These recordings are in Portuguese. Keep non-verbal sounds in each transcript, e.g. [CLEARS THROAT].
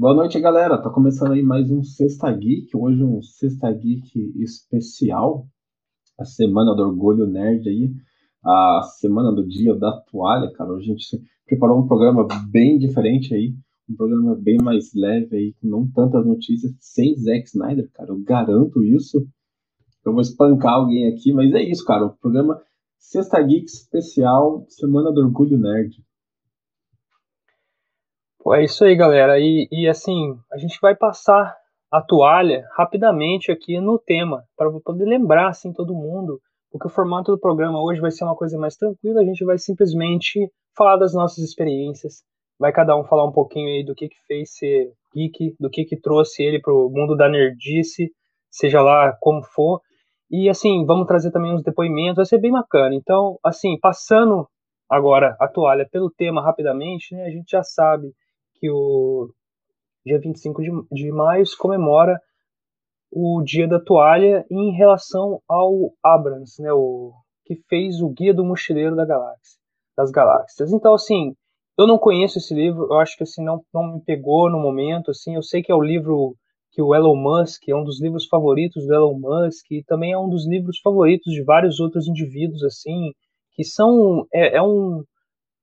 Boa noite, galera. Tá começando aí mais um Sexta Geek. Hoje um Sexta Geek especial. A Semana do Orgulho Nerd aí. A semana do Dia da Toalha, cara. Hoje a gente preparou um programa bem diferente aí. Um programa bem mais leve aí, com não tantas notícias, sem Zack Snyder, cara. Eu garanto isso. Eu vou espancar alguém aqui, mas é isso, cara. O programa Sexta Geek especial, Semana do Orgulho Nerd. É isso aí, galera. E, e assim, a gente vai passar a toalha rapidamente aqui no tema, para poder lembrar assim todo mundo, porque o formato do programa hoje vai ser uma coisa mais tranquila, a gente vai simplesmente falar das nossas experiências, vai cada um falar um pouquinho aí do que que fez ser geek, do que que trouxe ele pro mundo da nerdice, seja lá como for. E assim, vamos trazer também uns depoimentos, vai ser bem bacana. Então, assim, passando agora a toalha pelo tema rapidamente, né, a gente já sabe que o dia 25 de, de maio se comemora o Dia da Toalha em relação ao Abrams, né, o que fez o Guia do Mochileiro da Galáxia, das Galáxias. Então, assim, eu não conheço esse livro, eu acho que assim não, não me pegou no momento, assim, eu sei que é o livro que o Elon Musk é um dos livros favoritos do Elon Musk e também é um dos livros favoritos de vários outros indivíduos, assim, que são é, é um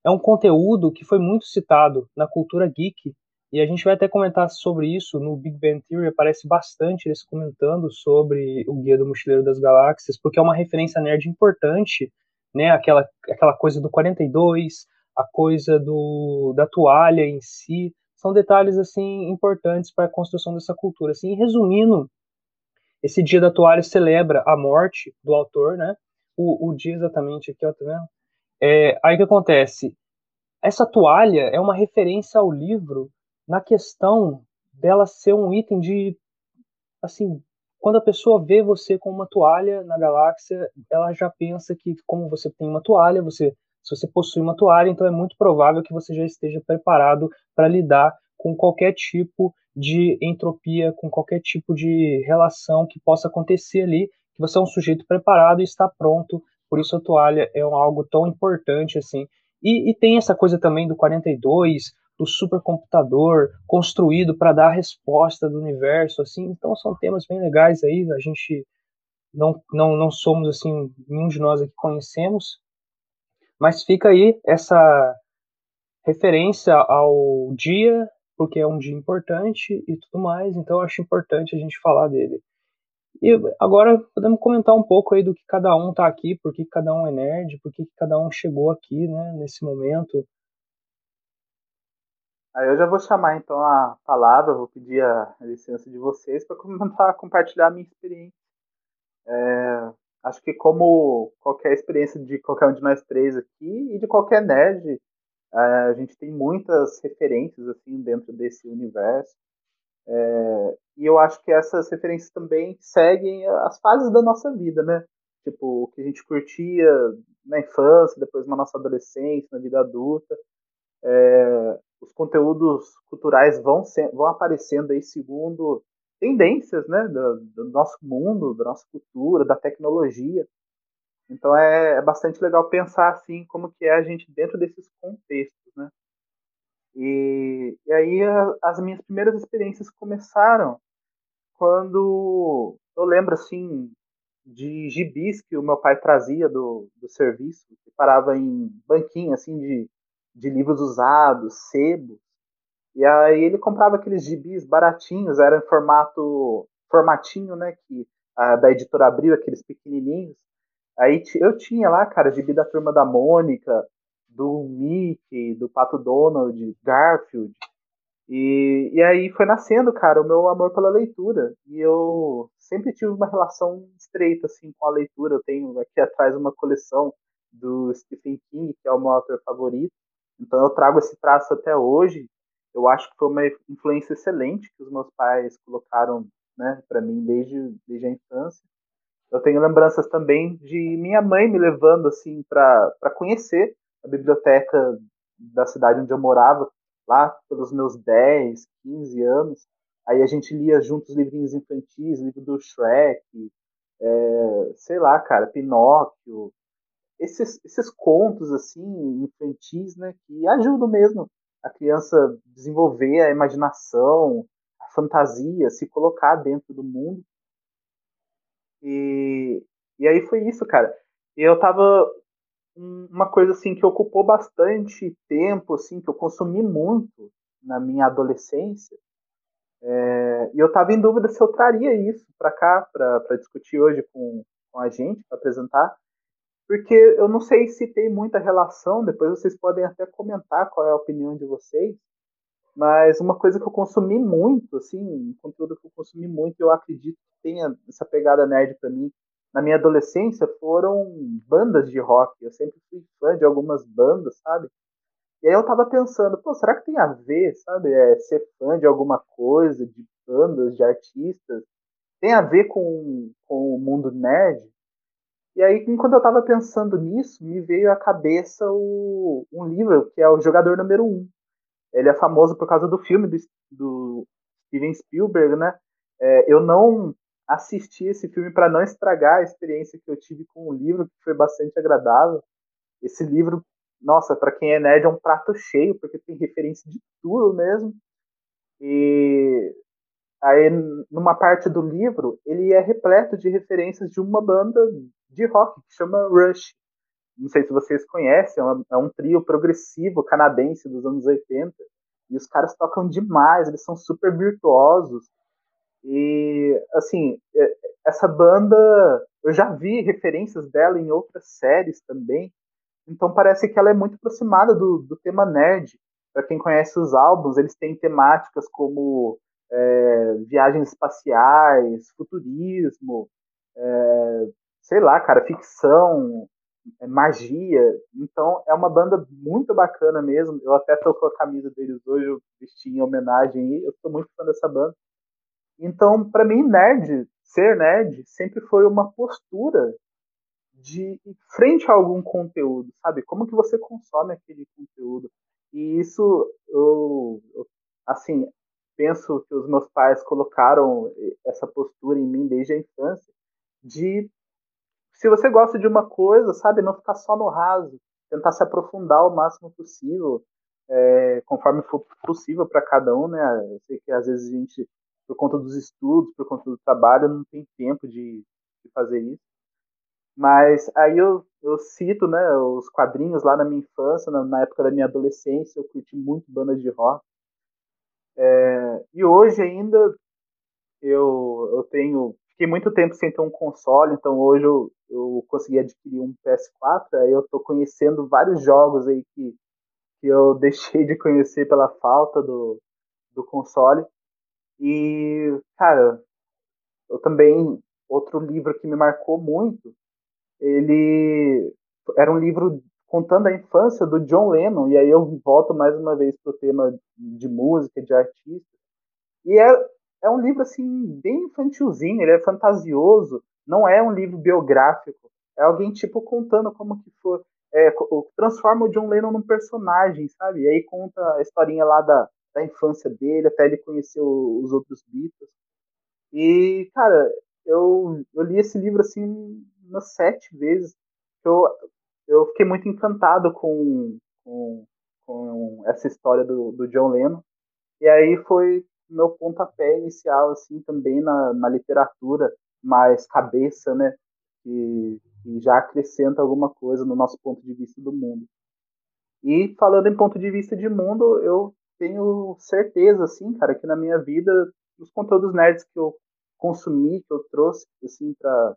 é um conteúdo que foi muito citado na cultura geek, e a gente vai até comentar sobre isso no Big Bang Theory, aparece bastante eles comentando sobre o Guia do Mochileiro das Galáxias, porque é uma referência nerd importante, né, aquela, aquela coisa do 42, a coisa do, da toalha em si, são detalhes, assim, importantes para a construção dessa cultura. Assim, resumindo, esse Dia da Toalha celebra a morte do autor, né, o, o dia exatamente aqui, ó, tá vendo? É, aí o que acontece? Essa toalha é uma referência ao livro na questão dela ser um item de. Assim, quando a pessoa vê você com uma toalha na galáxia, ela já pensa que, como você tem uma toalha, você, se você possui uma toalha, então é muito provável que você já esteja preparado para lidar com qualquer tipo de entropia, com qualquer tipo de relação que possa acontecer ali, que você é um sujeito preparado e está pronto por isso a toalha é algo tão importante assim. E, e tem essa coisa também do 42, do supercomputador construído para dar a resposta do universo, assim. Então são temas bem legais aí. A gente não, não, não somos assim, nenhum de nós aqui conhecemos, mas fica aí essa referência ao dia, porque é um dia importante e tudo mais. Então eu acho importante a gente falar dele. E agora podemos comentar um pouco aí do que cada um tá aqui, por que cada um é nerd, por que cada um chegou aqui, né, nesse momento. Aí eu já vou chamar então a palavra, vou pedir a licença de vocês para comentar, [LAUGHS] compartilhar a minha experiência. É, acho que como qualquer experiência de qualquer um de nós três aqui e de qualquer nerd, é, a gente tem muitas referências assim dentro desse universo. É, e eu acho que essas referências também seguem as fases da nossa vida, né? Tipo, o que a gente curtia na infância, depois na nossa adolescência, na vida adulta. É, os conteúdos culturais vão, vão aparecendo aí segundo tendências né, do, do, nosso mundo, da nossa cultura, da tecnologia. Então é, é, bastante legal pensar assim como que é a gente dentro desses contextos? E, e aí a, as minhas primeiras experiências começaram quando eu lembro assim de gibis que o meu pai trazia do, do serviço, que parava em banquinho assim de, de livros usados, sebo. E aí ele comprava aqueles gibis baratinhos, era em formato formatinho, né, que a, da editora Abril, aqueles pequenininhos. Aí eu tinha lá, cara, gibi da turma da Mônica, do Mickey, do Pato Donald, Garfield. E, e aí foi nascendo, cara, o meu amor pela leitura. E eu sempre tive uma relação estreita, assim, com a leitura. Eu tenho aqui atrás uma coleção do Stephen King, que é o meu autor favorito. Então eu trago esse traço até hoje. Eu acho que foi uma influência excelente que os meus pais colocaram, né, para mim desde, desde a infância. Eu tenho lembranças também de minha mãe me levando assim para conhecer a biblioteca da cidade onde eu morava, lá pelos meus 10, 15 anos. Aí a gente lia juntos livrinhos infantis, livro do Shrek, é, sei lá, cara, Pinóquio. Esses, esses contos, assim, infantis, né, que ajudam mesmo a criança desenvolver a imaginação, a fantasia, se colocar dentro do mundo. E, e aí foi isso, cara. Eu tava uma coisa assim que ocupou bastante tempo, assim, que eu consumi muito na minha adolescência. É, e eu estava em dúvida se eu traria isso para cá, para discutir hoje com, com a gente, para apresentar, porque eu não sei se tem muita relação, depois vocês podem até comentar qual é a opinião de vocês, mas uma coisa que eu consumi muito, assim, um conteúdo que eu consumi muito, eu acredito que tenha essa pegada nerd para mim, na minha adolescência foram bandas de rock. Eu sempre fui fã de algumas bandas, sabe? E aí eu tava pensando, pô, será que tem a ver, sabe? É, ser fã de alguma coisa, de bandas, de artistas, tem a ver com, com o mundo nerd? E aí, enquanto eu tava pensando nisso, me veio à cabeça o, um livro que é o Jogador Número 1. Ele é famoso por causa do filme do, do Steven Spielberg, né? É, eu não assisti esse filme para não estragar a experiência que eu tive com o livro, que foi bastante agradável. Esse livro, nossa, para quem é nerd é um prato cheio, porque tem referência de tudo mesmo. E aí, numa parte do livro, ele é repleto de referências de uma banda de rock que chama Rush. Não sei se vocês conhecem, é, um trio progressivo canadense dos anos 80. E os caras tocam demais, eles são super virtuosos. E, assim, é, essa banda, eu já vi referências dela em outras séries também, então parece que ela é muito aproximada do, do tema nerd. Para quem conhece os álbuns, eles têm temáticas como é, viagens espaciais, futurismo, é, sei lá, cara, ficção, é, magia. Então é uma banda muito bacana mesmo. Eu até tô com a camisa deles hoje, eu vesti em homenagem e eu sou muito fã dessa banda. Então, para mim, nerd, ser nerd, sempre foi uma postura de frente a algum conteúdo, sabe? Como que você consome aquele conteúdo? E isso, eu, eu assim, penso que os meus pais colocaram essa postura em mim desde a infância, de se você gosta de uma coisa, sabe, não ficar só no raso, tentar se aprofundar o máximo possível, é, conforme for possível para cada um, né? Eu sei que às vezes a gente por conta dos estudos, por conta do trabalho, não tem tempo de, de fazer isso. Mas aí eu, eu cito né, os quadrinhos lá na minha infância, na, na época da minha adolescência, eu curti muito bandas de rock. É, e hoje ainda eu, eu tenho. Fiquei muito tempo sem ter um console, então hoje eu, eu consegui adquirir um PS4, aí eu estou conhecendo vários jogos aí que, que eu [LAUGHS] deixei de conhecer pela falta do, do console. E, cara, eu também. Outro livro que me marcou muito, ele era um livro contando a infância do John Lennon, e aí eu volto mais uma vez pro tema de música, de artista. E é, é um livro, assim, bem infantilzinho, ele é fantasioso, não é um livro biográfico, é alguém, tipo, contando como que foi, é, transforma o John Lennon num personagem, sabe? E aí conta a historinha lá da, da infância dele, até ele conhecer os outros Beatles. E, cara, eu, eu li esse livro assim umas sete vezes. Eu, eu fiquei muito encantado com, com, com essa história do, do John Lennon. E aí foi meu pontapé inicial, assim, também na, na literatura mais cabeça, né? Que, que já acrescenta alguma coisa no nosso ponto de vista do mundo. E falando em ponto de vista de mundo, eu tenho certeza, assim, cara, que na minha vida, os conteúdos nerds que eu consumi, que eu trouxe, assim, para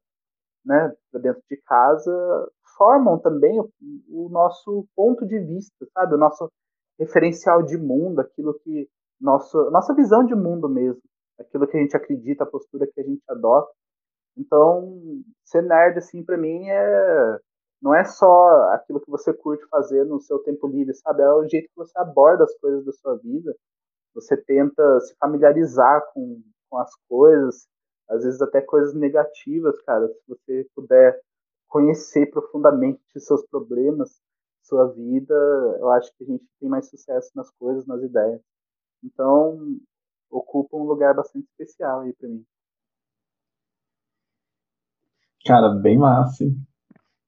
né, pra dentro de casa, formam também o, o, nosso ponto de vista, sabe? O nosso referencial de mundo, aquilo que. Nosso, nossa visão de mundo mesmo, aquilo que a gente acredita, a postura que a gente adota. Então, ser nerd, assim, para mim é não é só aquilo que você curte fazer no seu tempo livre, sabe? É o jeito que você aborda as coisas da sua vida. Você tenta se familiarizar com, com as coisas, às vezes até coisas negativas, cara. Se você puder conhecer profundamente seus problemas, sua vida, eu acho que a gente tem mais sucesso nas coisas, nas ideias. Então, ocupa um lugar bastante especial aí para mim. Cara, bem massa?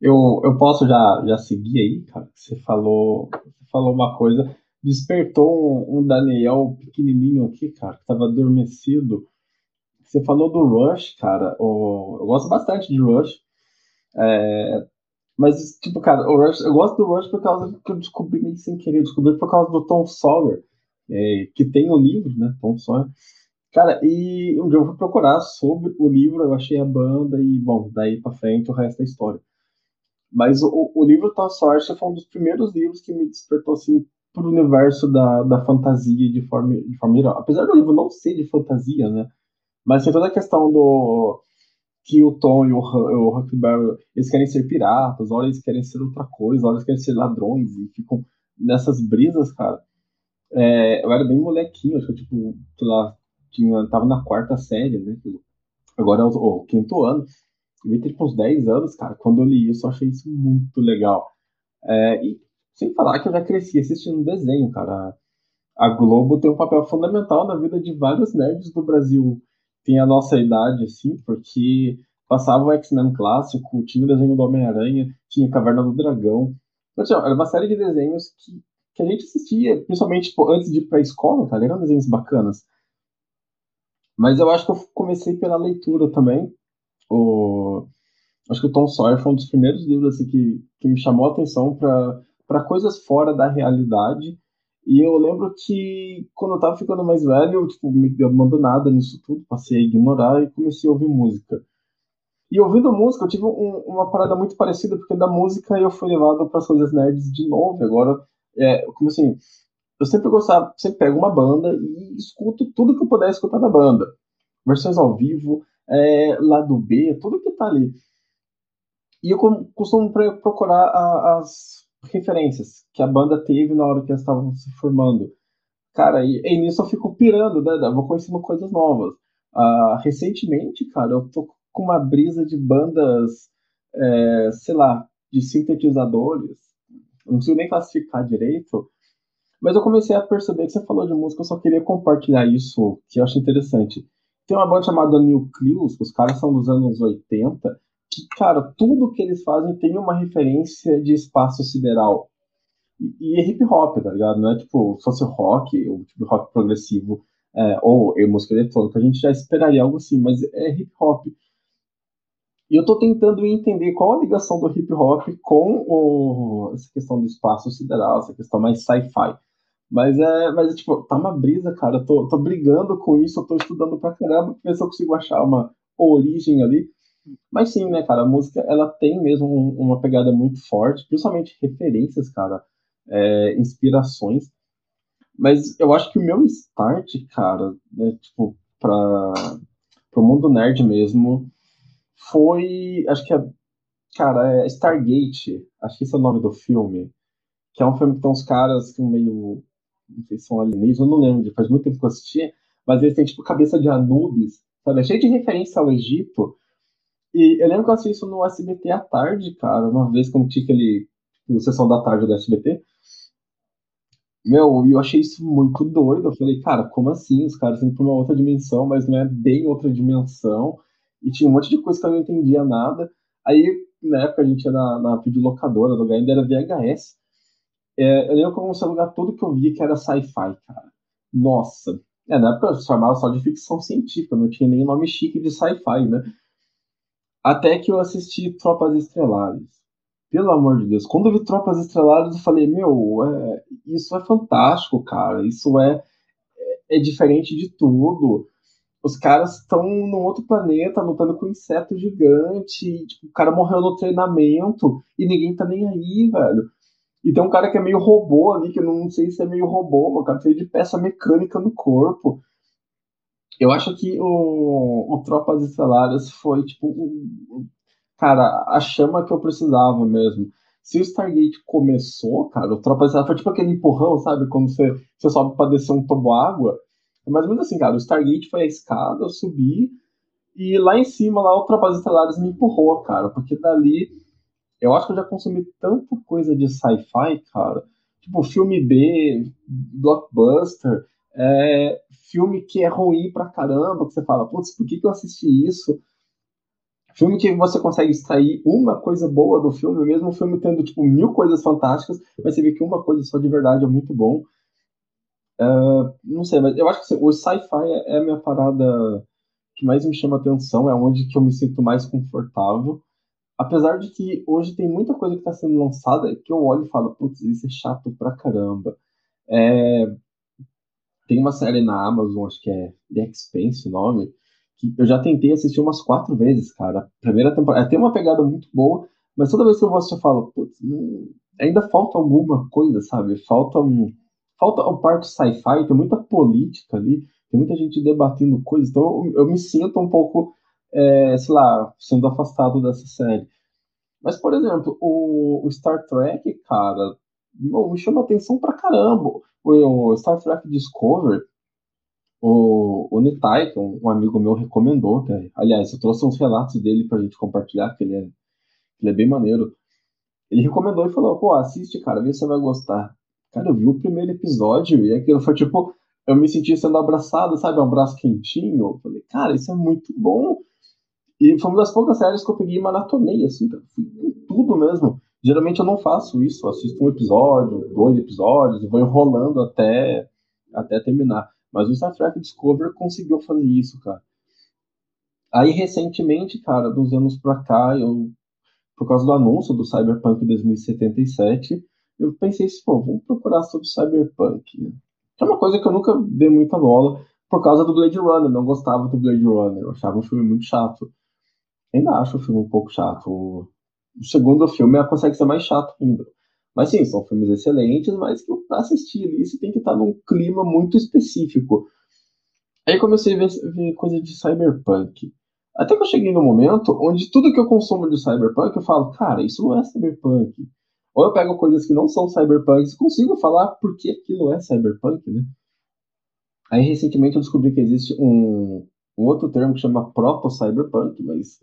Eu, eu posso já, já seguir aí, cara? Você falou, você falou uma coisa. despertou um, um, Daniel pequenininho aqui, cara, que tava adormecido. Você falou do Rush, cara. O, eu gosto bastante de Rush. É, mas, tipo, cara, o Rush, eu gosto do Rush por causa que eu descobri meio sem querer. descobri por causa do Tom Sawyer, é, que tem o livro, né? Tom Sawyer. Cara, e um dia eu fui procurar sobre o livro, eu achei a banda e, bom, daí pra frente o resto da história. Mas o, o livro Tom Sawyer foi um dos primeiros livros que me despertou, assim, pro universo da, da fantasia de forma, de forma geral. Apesar do livro não ser de fantasia, né? Mas tem toda a questão do que o Tom e o, o Huckleberry, eles querem ser piratas, hora eles querem ser outra coisa, hora eles querem ser ladrões, e ficam nessas brisas, cara. É, eu era bem molequinho, acho que tipo, sei lá, tinha, tava na quarta série, né? Agora é o, o quinto ano. Eu entrei com uns 10 anos, cara. Quando eu li isso, eu achei isso muito legal. É, e sem falar que eu já cresci assistindo desenho, cara. A Globo tem um papel fundamental na vida de vários nerds do Brasil tem a nossa idade, assim, porque passava o X-Men clássico, tinha o desenho do Homem-Aranha, tinha Caverna do Dragão. Então, era uma série de desenhos que, que a gente assistia, principalmente tipo, antes de ir pra escola, tá? Eram desenhos bacanas. Mas eu acho que eu comecei pela leitura também. O... Acho que o Tom Sawyer foi um dos primeiros livros assim, que, que me chamou a atenção para coisas fora da realidade e eu lembro que quando eu tava ficando mais velho, eu tipo, me abandonada nisso tudo, passei a ignorar e comecei a ouvir música. E ouvindo música, eu tive um, uma parada muito parecida, porque da música eu fui levado para as coisas nerds de novo. Agora, é, como assim, eu sempre gostava, sempre pego uma banda e escuto tudo que eu puder escutar da banda. Versões ao vivo, é, lado B, tudo que tá ali. E eu costumo procurar as referências que a banda teve na hora que eles estavam se formando. Cara, e, e, nisso eu fico pirando, né? Eu vou conhecendo coisas novas. Uh, recentemente, cara, eu tô com uma brisa de bandas, é, sei lá, de sintetizadores. não consigo nem classificar direito. Mas eu comecei a perceber que você falou de música, eu só queria compartilhar isso, que eu acho interessante. Tem uma banda chamada Nucleus, os caras são dos anos 80, que, cara, tudo que eles fazem tem uma referência de espaço sideral. E, e é hip hop, tá ligado? Não é tipo, fosse rock, ou tipo rock progressivo, é, ou música eletrônica, a gente já esperaria algo assim, mas é hip hop. E eu tô tentando entender qual a ligação do hip hop com o, essa questão do espaço sideral, essa questão mais sci-fi. Mas é, mas é tipo, tá uma brisa, cara. Tô, tô brigando com isso, tô estudando pra caramba, pra ver se eu consigo achar uma origem ali. Mas sim, né, cara, a música ela tem mesmo uma pegada muito forte, principalmente referências, cara, é, inspirações. Mas eu acho que o meu start, cara, né, tipo, pra, pro mundo nerd mesmo, foi, acho que é, cara, é Stargate, acho que esse é o nome do filme, que é um filme que tem uns caras que meio, não sei se são alienígenas, eu não lembro, faz muito tempo que eu assisti, mas eles têm, tipo, cabeça de Anubis, sabe, é cheio de referência ao Egito, e eu lembro que eu assisti isso no SBT à tarde, cara, uma vez como tinha aquele tipo, sessão da tarde do SBT. Meu, eu achei isso muito doido. Eu falei, cara, como assim? Os caras indo pra uma outra dimensão, mas não é bem outra dimensão. E tinha um monte de coisa que eu não entendia nada. Aí, na época, a gente ia na, na videolocadora, lugar ainda era VHS. É, eu lembro comecei a alugar tudo que eu via que era sci-fi, cara. Nossa. É, na época eu chamava só de ficção científica, não tinha nem nome chique de sci-fi, né? Até que eu assisti Tropas Estrelares. Pelo amor de Deus, quando eu vi Tropas Estrelares, eu falei, meu, é, isso é fantástico, cara. Isso é, é, é diferente de tudo. Os caras estão num outro planeta lutando com um inseto gigante. Tipo, o cara morreu no treinamento e ninguém tá nem aí, velho. E tem um cara que é meio robô ali, que eu não sei se é meio robô, mas o cara feio de peça mecânica no corpo. Eu acho que o, o Tropas Estelares foi, tipo, cara, a chama que eu precisava mesmo. Se o Stargate começou, cara, o Tropas Estelares foi tipo aquele empurrão, sabe? Quando você, você sobe pra descer um tobo água. É mais ou menos assim, cara. O Stargate foi a escada, eu subi, e lá em cima, lá, o Tropas Estelares me empurrou, cara. Porque dali, eu acho que eu já consumi tanta coisa de sci-fi, cara. Tipo, filme B, blockbuster é, filme que é ruim pra caramba, que você fala, putz, por que, que eu assisti isso? Filme que você consegue extrair uma coisa boa do filme, mesmo o filme tendo, tipo, mil coisas fantásticas, mas você vê que uma coisa só de verdade é muito bom. Uh, não sei, mas eu acho que assim, o sci-fi é, é a minha parada que mais me chama atenção, é onde que eu me sinto mais confortável. Apesar de que hoje tem muita coisa que está sendo lançada que eu olho e falo, putz, isso é chato pra caramba. É... Tem uma série na Amazon, acho que é The Expanse o nome, que eu já tentei assistir umas quatro vezes, cara. A primeira temporada tem uma pegada muito boa, mas toda vez que eu vou assistir eu falo, putz, ainda falta alguma coisa, sabe? Falta um falta o parte sci-fi, tem muita política ali, tem muita gente debatendo coisas, então eu, eu me sinto um pouco, é, sei lá, sendo afastado dessa série. Mas, por exemplo, o, o Star Trek, cara, me chama atenção pra caramba. O, o Star Trek Discovery, o, o Nitai, um, amigo meu recomendou, aliás, eu trouxe uns relatos dele pra gente compartilhar, que ele é, ele é bem maneiro. Ele recomendou e falou, pô, assiste, cara, vê se você vai gostar. Cara, eu vi o primeiro episódio e aquilo foi tipo, eu me senti sendo abraçado, sabe? Um abraço quentinho. Eu falei, cara, isso é muito bom. E foi uma das poucas séries que eu peguei e maratonei, assim. Fui tudo mesmo. Geralmente eu não faço isso, assisto um episódio, dois episódios, e vou enrolando até, até terminar. Mas o Star Trek Discovery conseguiu fazer isso, cara. Aí, recentemente, cara, dos anos pra cá, eu, por causa do anúncio do Cyberpunk 2077, eu pensei assim, pô, vamos procurar sobre Cyberpunk. Que é uma coisa que eu nunca dei muita bola por causa do Blade Runner. Não gostava do Blade Runner. Eu achava um filme muito chato. Ainda acho o filme um pouco chato. O segundo filme consegue ser mais chato ainda. Mas sim, são filmes excelentes, mas que pra assistir você tem que estar num clima muito específico. Aí comecei a ver, ver coisa de cyberpunk. Até que eu cheguei no momento onde tudo que eu consumo de cyberpunk eu falo, cara, isso não é cyberpunk. Ou eu pego coisas que não são cyberpunk e consigo falar por que aquilo é cyberpunk, né? Aí recentemente eu descobri que existe um, um outro termo que chama proto-cyberpunk, mas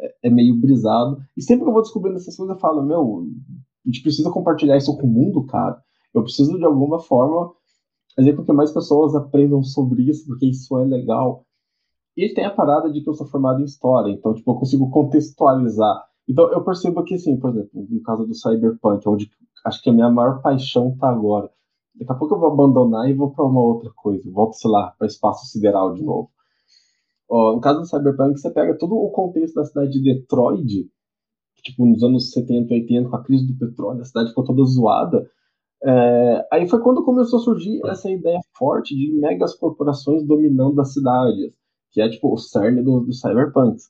é, é, meio brisado. E sempre que eu vou descobrindo essas coisas, eu falo, meu, a gente precisa compartilhar isso com o mundo, cara. Eu preciso de alguma forma fazer com que mais pessoas aprendam sobre isso, porque isso é legal. E tem a parada de que eu sou formado em história, então tipo, eu consigo contextualizar então eu percebo que, assim, por exemplo, no caso do Cyberpunk, onde acho que a minha maior paixão tá agora. Daqui a pouco eu vou abandonar e vou para uma outra coisa. Volto, sei lá, para espaço sideral de novo. Ó, no caso do Cyberpunk, você pega todo o contexto da cidade de Detroit, que, tipo, nos anos 70, 80, com a crise do petróleo, a cidade ficou toda zoada. É, aí foi quando começou a surgir essa ideia forte de megas corporações dominando as cidades, que é tipo o cerne do, do cyberpunks.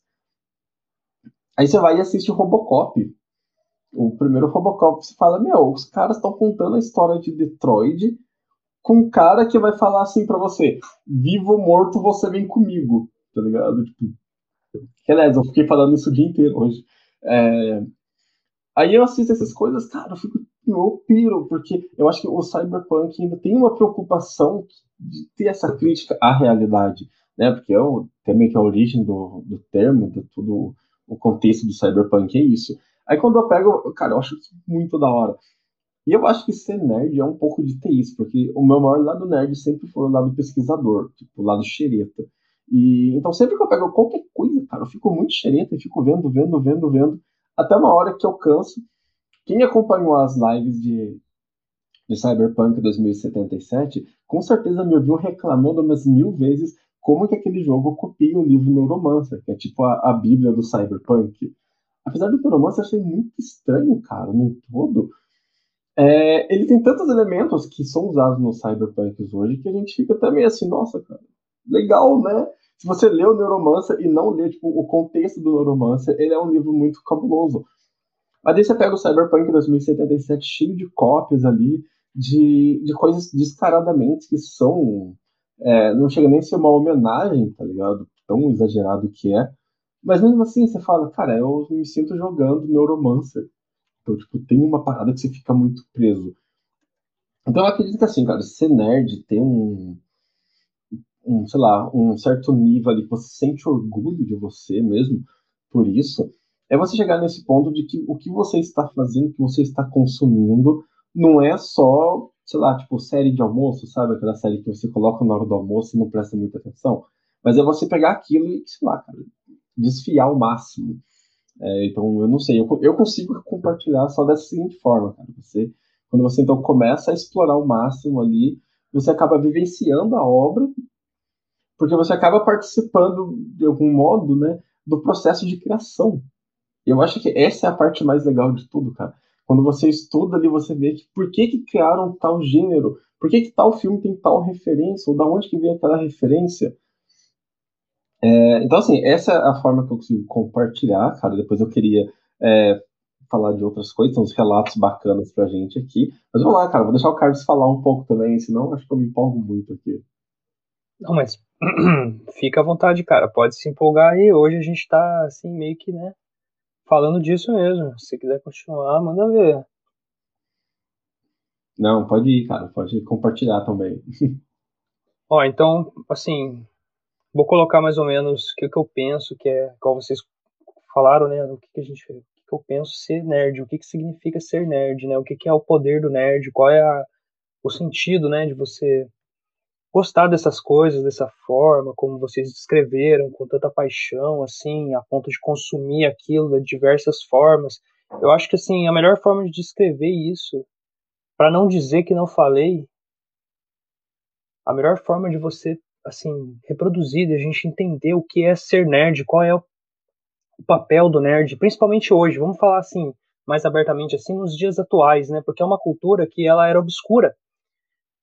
Aí você vai e assiste o Robocop. O primeiro Robocop, você fala, meu, os caras estão contando a história de Detroit com um cara que vai falar assim para você, vivo ou morto, você vem comigo, tá ligado? Tipo, aliás, eu fiquei falando isso o dia inteiro hoje. É... Aí eu assisto essas coisas, cara, eu fico eu piro, porque eu acho que o cyberpunk ainda tem uma preocupação de ter essa crítica à realidade, né? Porque é o, também que é a origem do, do termo, de tudo o contexto do cyberpunk é isso. Aí quando eu pego, cara, eu acho isso muito da hora. E eu acho que ser nerd é um pouco de ter isso, porque o meu maior lado nerd sempre foi o lado pesquisador, tipo, o lado xereta. E então sempre que eu pego qualquer coisa, cara, eu fico muito xereta, fico vendo, vendo, vendo, vendo, até uma hora que eu canso. Quem acompanhou as lives de, de Cyberpunk 2077, com certeza me ouviu reclamando umas mil vezes como que aquele jogo copia o livro Neuromancer, que é tipo a, a bíblia do cyberpunk. Apesar do Neuromancer, eu achei muito estranho, cara, no todo. É, ele tem tantos elementos que são usados no cyberpunk hoje que a gente fica meio assim, nossa, cara, legal, né? Se você lê o Neuromancer e não lê tipo, o contexto do Neuromancer, ele é um livro muito cabuloso. Mas aí você pega o Cyberpunk 2077 cheio de cópias ali, de, de coisas descaradamente que são é, não chega nem a ser uma homenagem, tá ligado? Tão exagerado que é. Mas mesmo assim, você fala, cara, eu me sinto jogando Neuromancer. Então, tipo, tem uma parada que você fica muito preso. Então, eu acredito que, assim, cara, ser nerd tem um, um, sei lá, um certo nível ali que você sente orgulho de você mesmo por isso, é você chegar nesse ponto de que o que você está fazendo, o que você está consumindo, não é só sei lá, tipo, série de almoço, sabe? Aquela série que você coloca na hora do almoço e não presta muita atenção. Mas é você pegar aquilo e, sei lá, cara, desfiar ao máximo. É, então, eu não sei, eu, eu consigo compartilhar só dessa seguinte forma, cara. Você, quando você então começa a explorar o máximo ali, você acaba vivenciando a obra, porque você acaba participando, de algum modo, né, do processo de criação. Eu acho que essa é a parte mais legal de tudo, cara. Quando você estuda ali, você vê que por que, que criaram tal gênero, por que, que tal filme tem tal referência, ou da onde que vem aquela referência. É, então, assim, essa é a forma que eu consigo compartilhar, cara. Depois eu queria é, falar de outras coisas, uns relatos bacanas pra gente aqui. Mas vamos lá, cara, vou deixar o Carlos falar um pouco também, senão acho que eu me empolgo muito aqui. Não, mas [CLEARS THROAT] fica à vontade, cara. Pode se empolgar aí. Hoje a gente tá, assim, meio que, né, falando disso mesmo. Se quiser continuar, manda ver. Não, pode ir, cara. Pode compartilhar também. [LAUGHS] Ó, então, assim, vou colocar mais ou menos o que, que eu penso, que é, igual vocês falaram, né, o que, que a gente que eu penso ser nerd, o que, que significa ser nerd, né, o que, que é o poder do nerd, qual é a, o sentido, né, de você gostar dessas coisas dessa forma, como vocês descreveram, com tanta paixão, assim, a ponto de consumir aquilo de diversas formas. Eu acho que, assim, a melhor forma de descrever isso, para não dizer que não falei, a melhor forma de você, assim, reproduzir, de a gente entender o que é ser nerd, qual é o papel do nerd, principalmente hoje, vamos falar assim, mais abertamente assim, nos dias atuais, né? Porque é uma cultura que ela era obscura.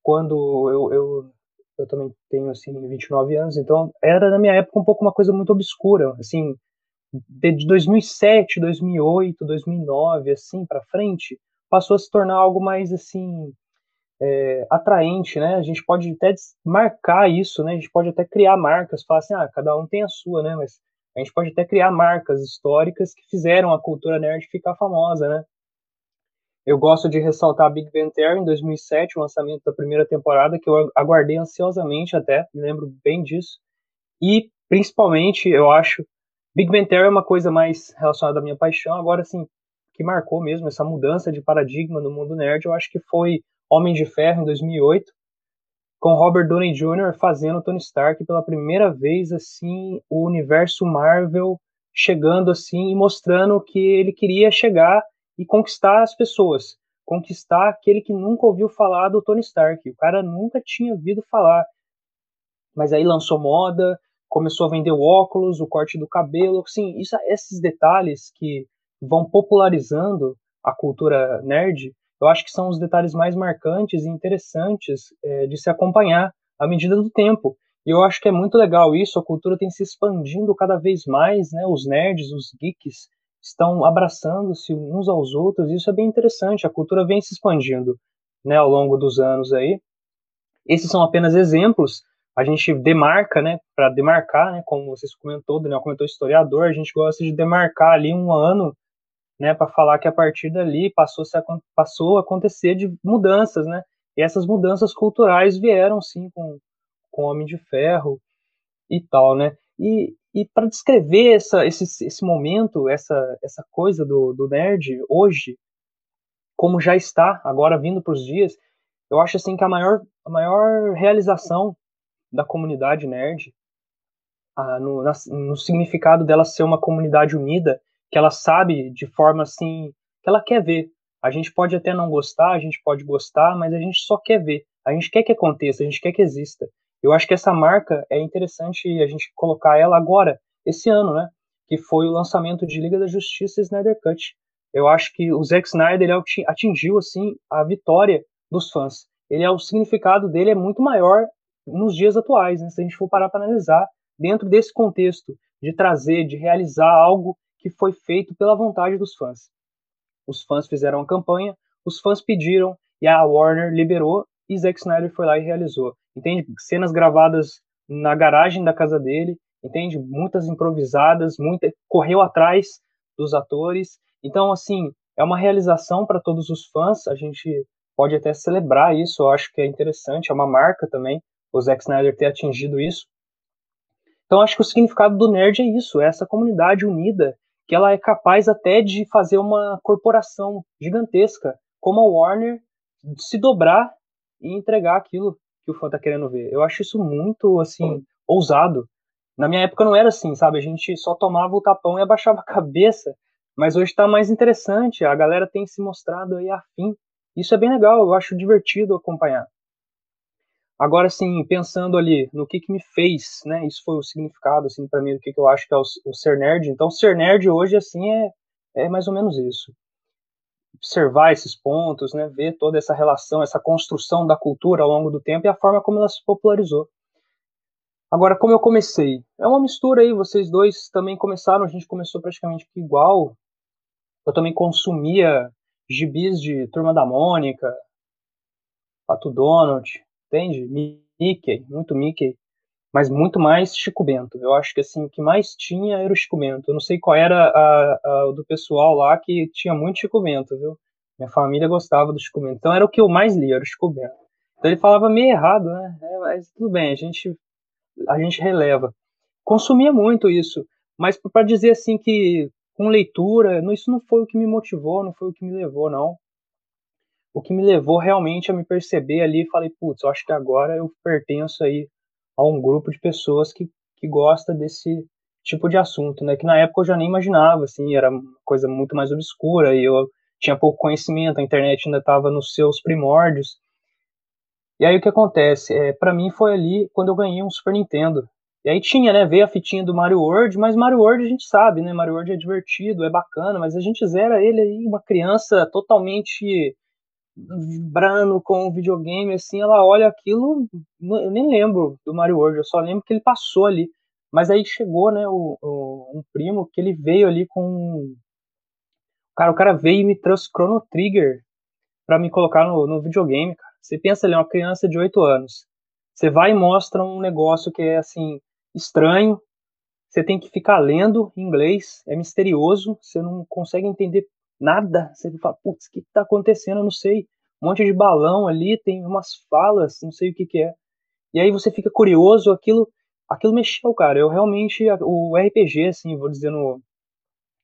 Quando eu, eu eu também tenho assim 29 anos, então era na minha época um pouco uma coisa muito obscura, assim, de 2007, 2008, 2009, assim para frente, passou a se tornar algo mais assim é, atraente, né? A gente pode até marcar isso, né? A gente pode até criar marcas, falar assim, ah, cada um tem a sua, né? Mas a gente pode até criar marcas históricas que fizeram a cultura nerd ficar famosa, né? Eu gosto de ressaltar Big Bang Theory em 2007, o lançamento da primeira temporada, que eu aguardei ansiosamente até, me lembro bem disso. E, principalmente, eu acho, Big Bang Theory é uma coisa mais relacionada à minha paixão, agora, assim, que marcou mesmo essa mudança de paradigma no mundo nerd, eu acho que foi Homem de Ferro, em 2008, com Robert Downey Jr. fazendo Tony Stark pela primeira vez, assim, o universo Marvel chegando, assim, e mostrando que ele queria chegar e conquistar as pessoas, conquistar aquele que nunca ouviu falar do Tony Stark. O cara nunca tinha ouvido falar. Mas aí lançou moda, começou a vender o óculos, o corte do cabelo, sim, isso, esses detalhes que vão popularizando a cultura nerd, eu acho que são os detalhes mais marcantes e interessantes é, de se acompanhar à medida do tempo. E eu acho que é muito legal isso, a cultura tem se expandindo cada vez mais, né? Os nerds, os geeks, estão abraçando-se uns aos outros, e isso é bem interessante, a cultura vem se expandindo né, ao longo dos anos aí. Esses são apenas exemplos, a gente demarca, né, para demarcar, né, como vocês comentou, Daniel comentou historiador, a gente gosta de demarcar ali um ano, né, para falar que a partir dali passou, -se a, passou a acontecer de mudanças, né, e essas mudanças culturais vieram sim com, com Homem de Ferro e tal, né, e, e para descrever essa, esse, esse momento, essa, essa coisa do, do nerd hoje, como já está agora vindo para os dias, eu acho assim que a maior, a maior realização da comunidade nerd, no, na, no significado dela ser uma comunidade unida, que ela sabe de forma assim, que ela quer ver. A gente pode até não gostar, a gente pode gostar, mas a gente só quer ver. A gente quer que aconteça, a gente quer que exista. Eu acho que essa marca é interessante a gente colocar ela agora, esse ano, né? Que foi o lançamento de Liga da Justiça e Snyder Cut. Eu acho que o Zack Snyder ele atingiu assim a vitória dos fãs. Ele é o significado dele é muito maior nos dias atuais, né? Se a gente for parar para analisar dentro desse contexto de trazer, de realizar algo que foi feito pela vontade dos fãs. Os fãs fizeram a campanha, os fãs pediram e a Warner liberou e Zack Snyder foi lá e realizou entende? Cenas gravadas na garagem da casa dele, entende? Muitas improvisadas, muita correu atrás dos atores. Então, assim, é uma realização para todos os fãs. A gente pode até celebrar isso. Eu acho que é interessante, é uma marca também o Zack Snyder ter atingido isso. Então, acho que o significado do nerd é isso, é essa comunidade unida que ela é capaz até de fazer uma corporação gigantesca, como a Warner, se dobrar e entregar aquilo que o fã tá querendo ver. Eu acho isso muito, assim, ousado. Na minha época não era assim, sabe? A gente só tomava o tapão e abaixava a [LAUGHS] cabeça. Mas hoje tá mais interessante, a galera tem se mostrado aí afim. Isso é bem legal, eu acho divertido acompanhar. Agora, assim, pensando ali no que que me fez, né? Isso foi o significado, assim, para mim, do que, que eu acho que é o, o, ser nerd. Então, ser nerd hoje, assim, é, é mais ou menos isso. Observar esses pontos, né? Ver toda essa relação, essa construção da cultura ao longo do tempo e a forma como ela se popularizou. Agora, como eu comecei? É uma mistura aí, vocês dois também começaram, a gente começou praticamente igual. Eu também consumia gibis de Turma da Mônica, Pato Donald, entende? Mickey, muito Mickey, mas muito mais Chico Bento. Eu acho que assim, o que mais tinha era o Chico Bento. Eu não sei qual era a, a do pessoal lá que tinha muito Chico Bento, viu? Minha família gostava do Chico Bento. Então era o que eu mais lia, era o Chico Bento. Então ele falava meio errado, né? É, mas tudo bem, a gente, a gente releva. Consumia muito isso, mas para dizer assim que com leitura, isso não foi o que me motivou, não foi o que me levou, não o que me levou realmente a me perceber ali e falei, putz, eu acho que agora eu pertenço aí a um grupo de pessoas que, que gosta desse tipo de assunto, né? Que na época eu já nem imaginava, assim, era coisa muito mais obscura e eu tinha pouco conhecimento, a internet ainda estava nos seus primórdios. E aí o que acontece? É, para mim foi ali quando eu ganhei um Super Nintendo. E aí tinha, né, veio a fitinha do Mario World, mas Mario World a gente sabe, né, Mario World é divertido, é bacana, mas a gente zera ele aí, uma criança totalmente vibrando com o videogame, assim, ela olha aquilo, eu nem lembro do Mario World, eu só lembro que ele passou ali. Mas aí chegou, né, o, o um primo que ele veio ali com. Cara, o cara veio e me trouxe Chrono Trigger para me colocar no, no videogame, cara. Você pensa ali, uma criança de 8 anos. Você vai e mostra um negócio que é assim, estranho. Você tem que ficar lendo inglês, é misterioso, você não consegue entender nada. Você fala, putz, o que está acontecendo? Eu não sei. Um monte de balão ali, tem umas falas, não sei o que, que é. E aí você fica curioso, aquilo, aquilo mexeu, cara. Eu realmente, o RPG, assim, vou dizer no,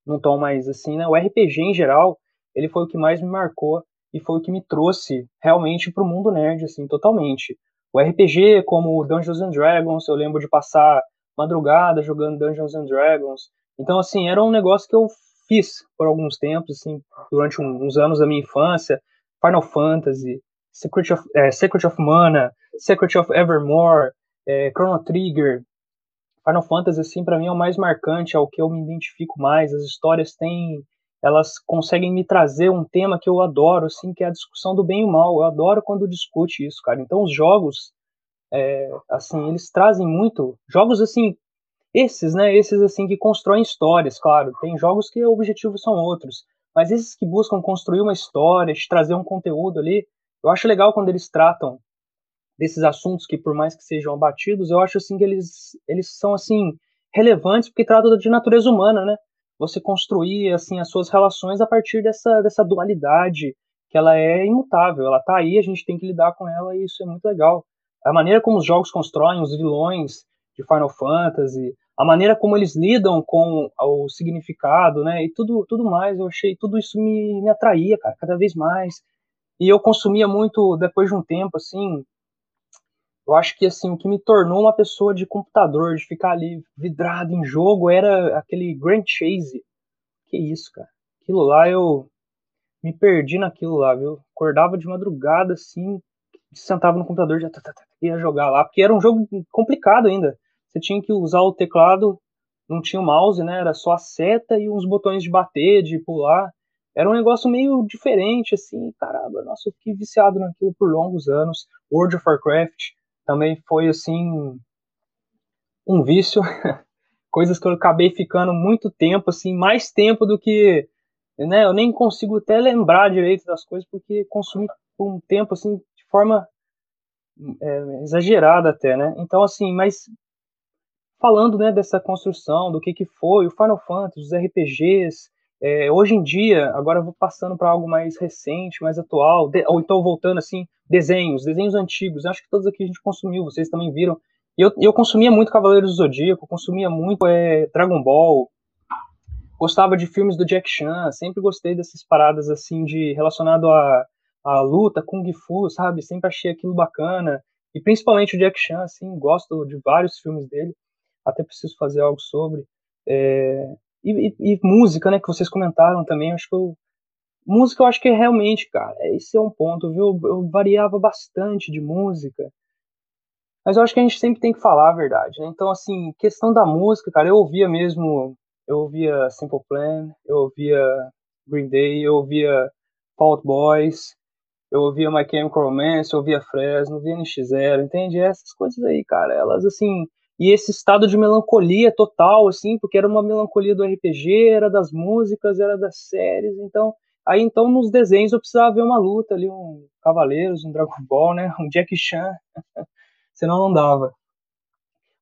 num tom mais assim, né? O RPG em geral, ele foi o que mais me marcou e foi o que me trouxe realmente pro mundo nerd, assim, totalmente. O RPG, como Dungeons and Dragons, eu lembro de passar madrugada jogando Dungeons and Dragons. Então, assim, era um negócio que eu fiz por alguns tempos, assim, durante uns anos da minha infância, Final Fantasy, Secret of, é, Secret of Mana, Secret of Evermore, é, Chrono Trigger, Final Fantasy, assim, para mim é o mais marcante, é o que eu me identifico mais. As histórias têm, elas conseguem me trazer um tema que eu adoro, assim, que é a discussão do bem e o mal. Eu adoro quando discute isso, cara. Então, os jogos, é, assim, eles trazem muito, jogos assim esses, né, esses assim que constroem histórias, claro, tem jogos que objetivos são outros, mas esses que buscam construir uma história, te trazer um conteúdo ali, eu acho legal quando eles tratam desses assuntos que por mais que sejam abatidos, eu acho assim que eles eles são assim relevantes porque tratam de natureza humana, né? Você construir assim as suas relações a partir dessa dessa dualidade que ela é imutável, ela tá aí, a gente tem que lidar com ela e isso é muito legal. A maneira como os jogos constroem os vilões de Final Fantasy, a maneira como eles lidam com o significado, né, e tudo, tudo mais, eu achei, tudo isso me, me atraía, cara, cada vez mais, e eu consumia muito, depois de um tempo, assim, eu acho que, assim, o que me tornou uma pessoa de computador, de ficar ali vidrado em jogo, era aquele Grand Chase, que isso, cara, aquilo lá, eu me perdi naquilo lá, viu, acordava de madrugada, assim, sentava no computador, já ia jogar lá, porque era um jogo complicado ainda, você tinha que usar o teclado, não tinha o mouse, né? Era só a seta e uns botões de bater, de pular. Era um negócio meio diferente, assim, caramba, nossa, eu fiquei viciado naquilo por longos anos. World of Warcraft também foi, assim, um vício. [LAUGHS] Coisas que eu acabei ficando muito tempo, assim, mais tempo do que, né, eu nem consigo até lembrar direito das coisas, porque consumi por um tempo, assim, de forma é, exagerada até, né? Então, assim, mas falando né, dessa construção, do que, que foi o Final Fantasy, os RPGs. É, hoje em dia, agora vou passando para algo mais recente, mais atual, de, ou então voltando assim, desenhos, desenhos antigos. Eu acho que todos aqui a gente consumiu, vocês também viram. E eu, eu consumia muito Cavaleiros do Zodíaco, consumia muito é, Dragon Ball, gostava de filmes do Jack Chan, sempre gostei dessas paradas assim de relacionado a, a luta, kung fu, sabe? Sempre achei aquilo bacana. E principalmente o Jack Chan, assim, gosto de vários filmes dele até preciso fazer algo sobre. É, e, e, e, música, né, que vocês comentaram também, acho que eu, música eu acho que é realmente, cara, esse é um ponto, viu? Eu, eu variava bastante de música. Mas eu acho que a gente sempre tem que falar a verdade, né? Então, assim, questão da música, cara, eu ouvia mesmo, eu ouvia Simple Plan, eu ouvia Green Day, eu ouvia Fault Boys, eu ouvia My Chemical Romance, eu ouvia Fresno, ouvia NX0, entende? Essas coisas aí, cara, elas, assim, e esse estado de melancolia total, assim, porque era uma melancolia do RPG, era das músicas, era das séries, então Aí então nos desenhos eu precisava ver uma luta ali, um Cavaleiros, um Dragon Ball, né? Um Jack Chan. [LAUGHS] Senão não dava.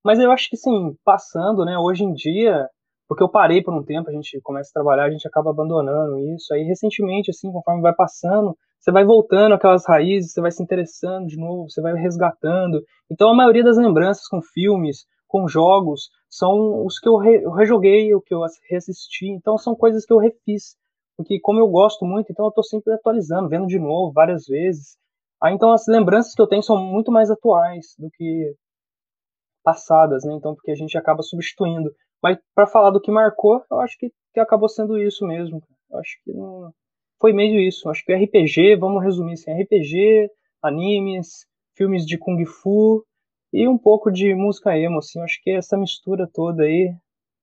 Mas eu acho que sim, passando, né? Hoje em dia, porque eu parei por um tempo, a gente começa a trabalhar, a gente acaba abandonando isso. Aí recentemente, assim, conforme vai passando, você vai voltando aquelas raízes, você vai se interessando de novo, você vai resgatando. Então a maioria das lembranças com filmes, com jogos, são os que eu, re eu rejoguei, o que eu reassisti. Então são coisas que eu refiz porque como eu gosto muito, então eu estou sempre atualizando, vendo de novo várias vezes. Aí então as lembranças que eu tenho são muito mais atuais do que passadas, né? Então porque a gente acaba substituindo. Mas para falar do que marcou, eu acho que, que acabou sendo isso mesmo. Eu acho que não foi meio isso. Acho que RPG, vamos resumir assim, RPG, animes, filmes de kung fu e um pouco de música emo, assim. Acho que essa mistura toda aí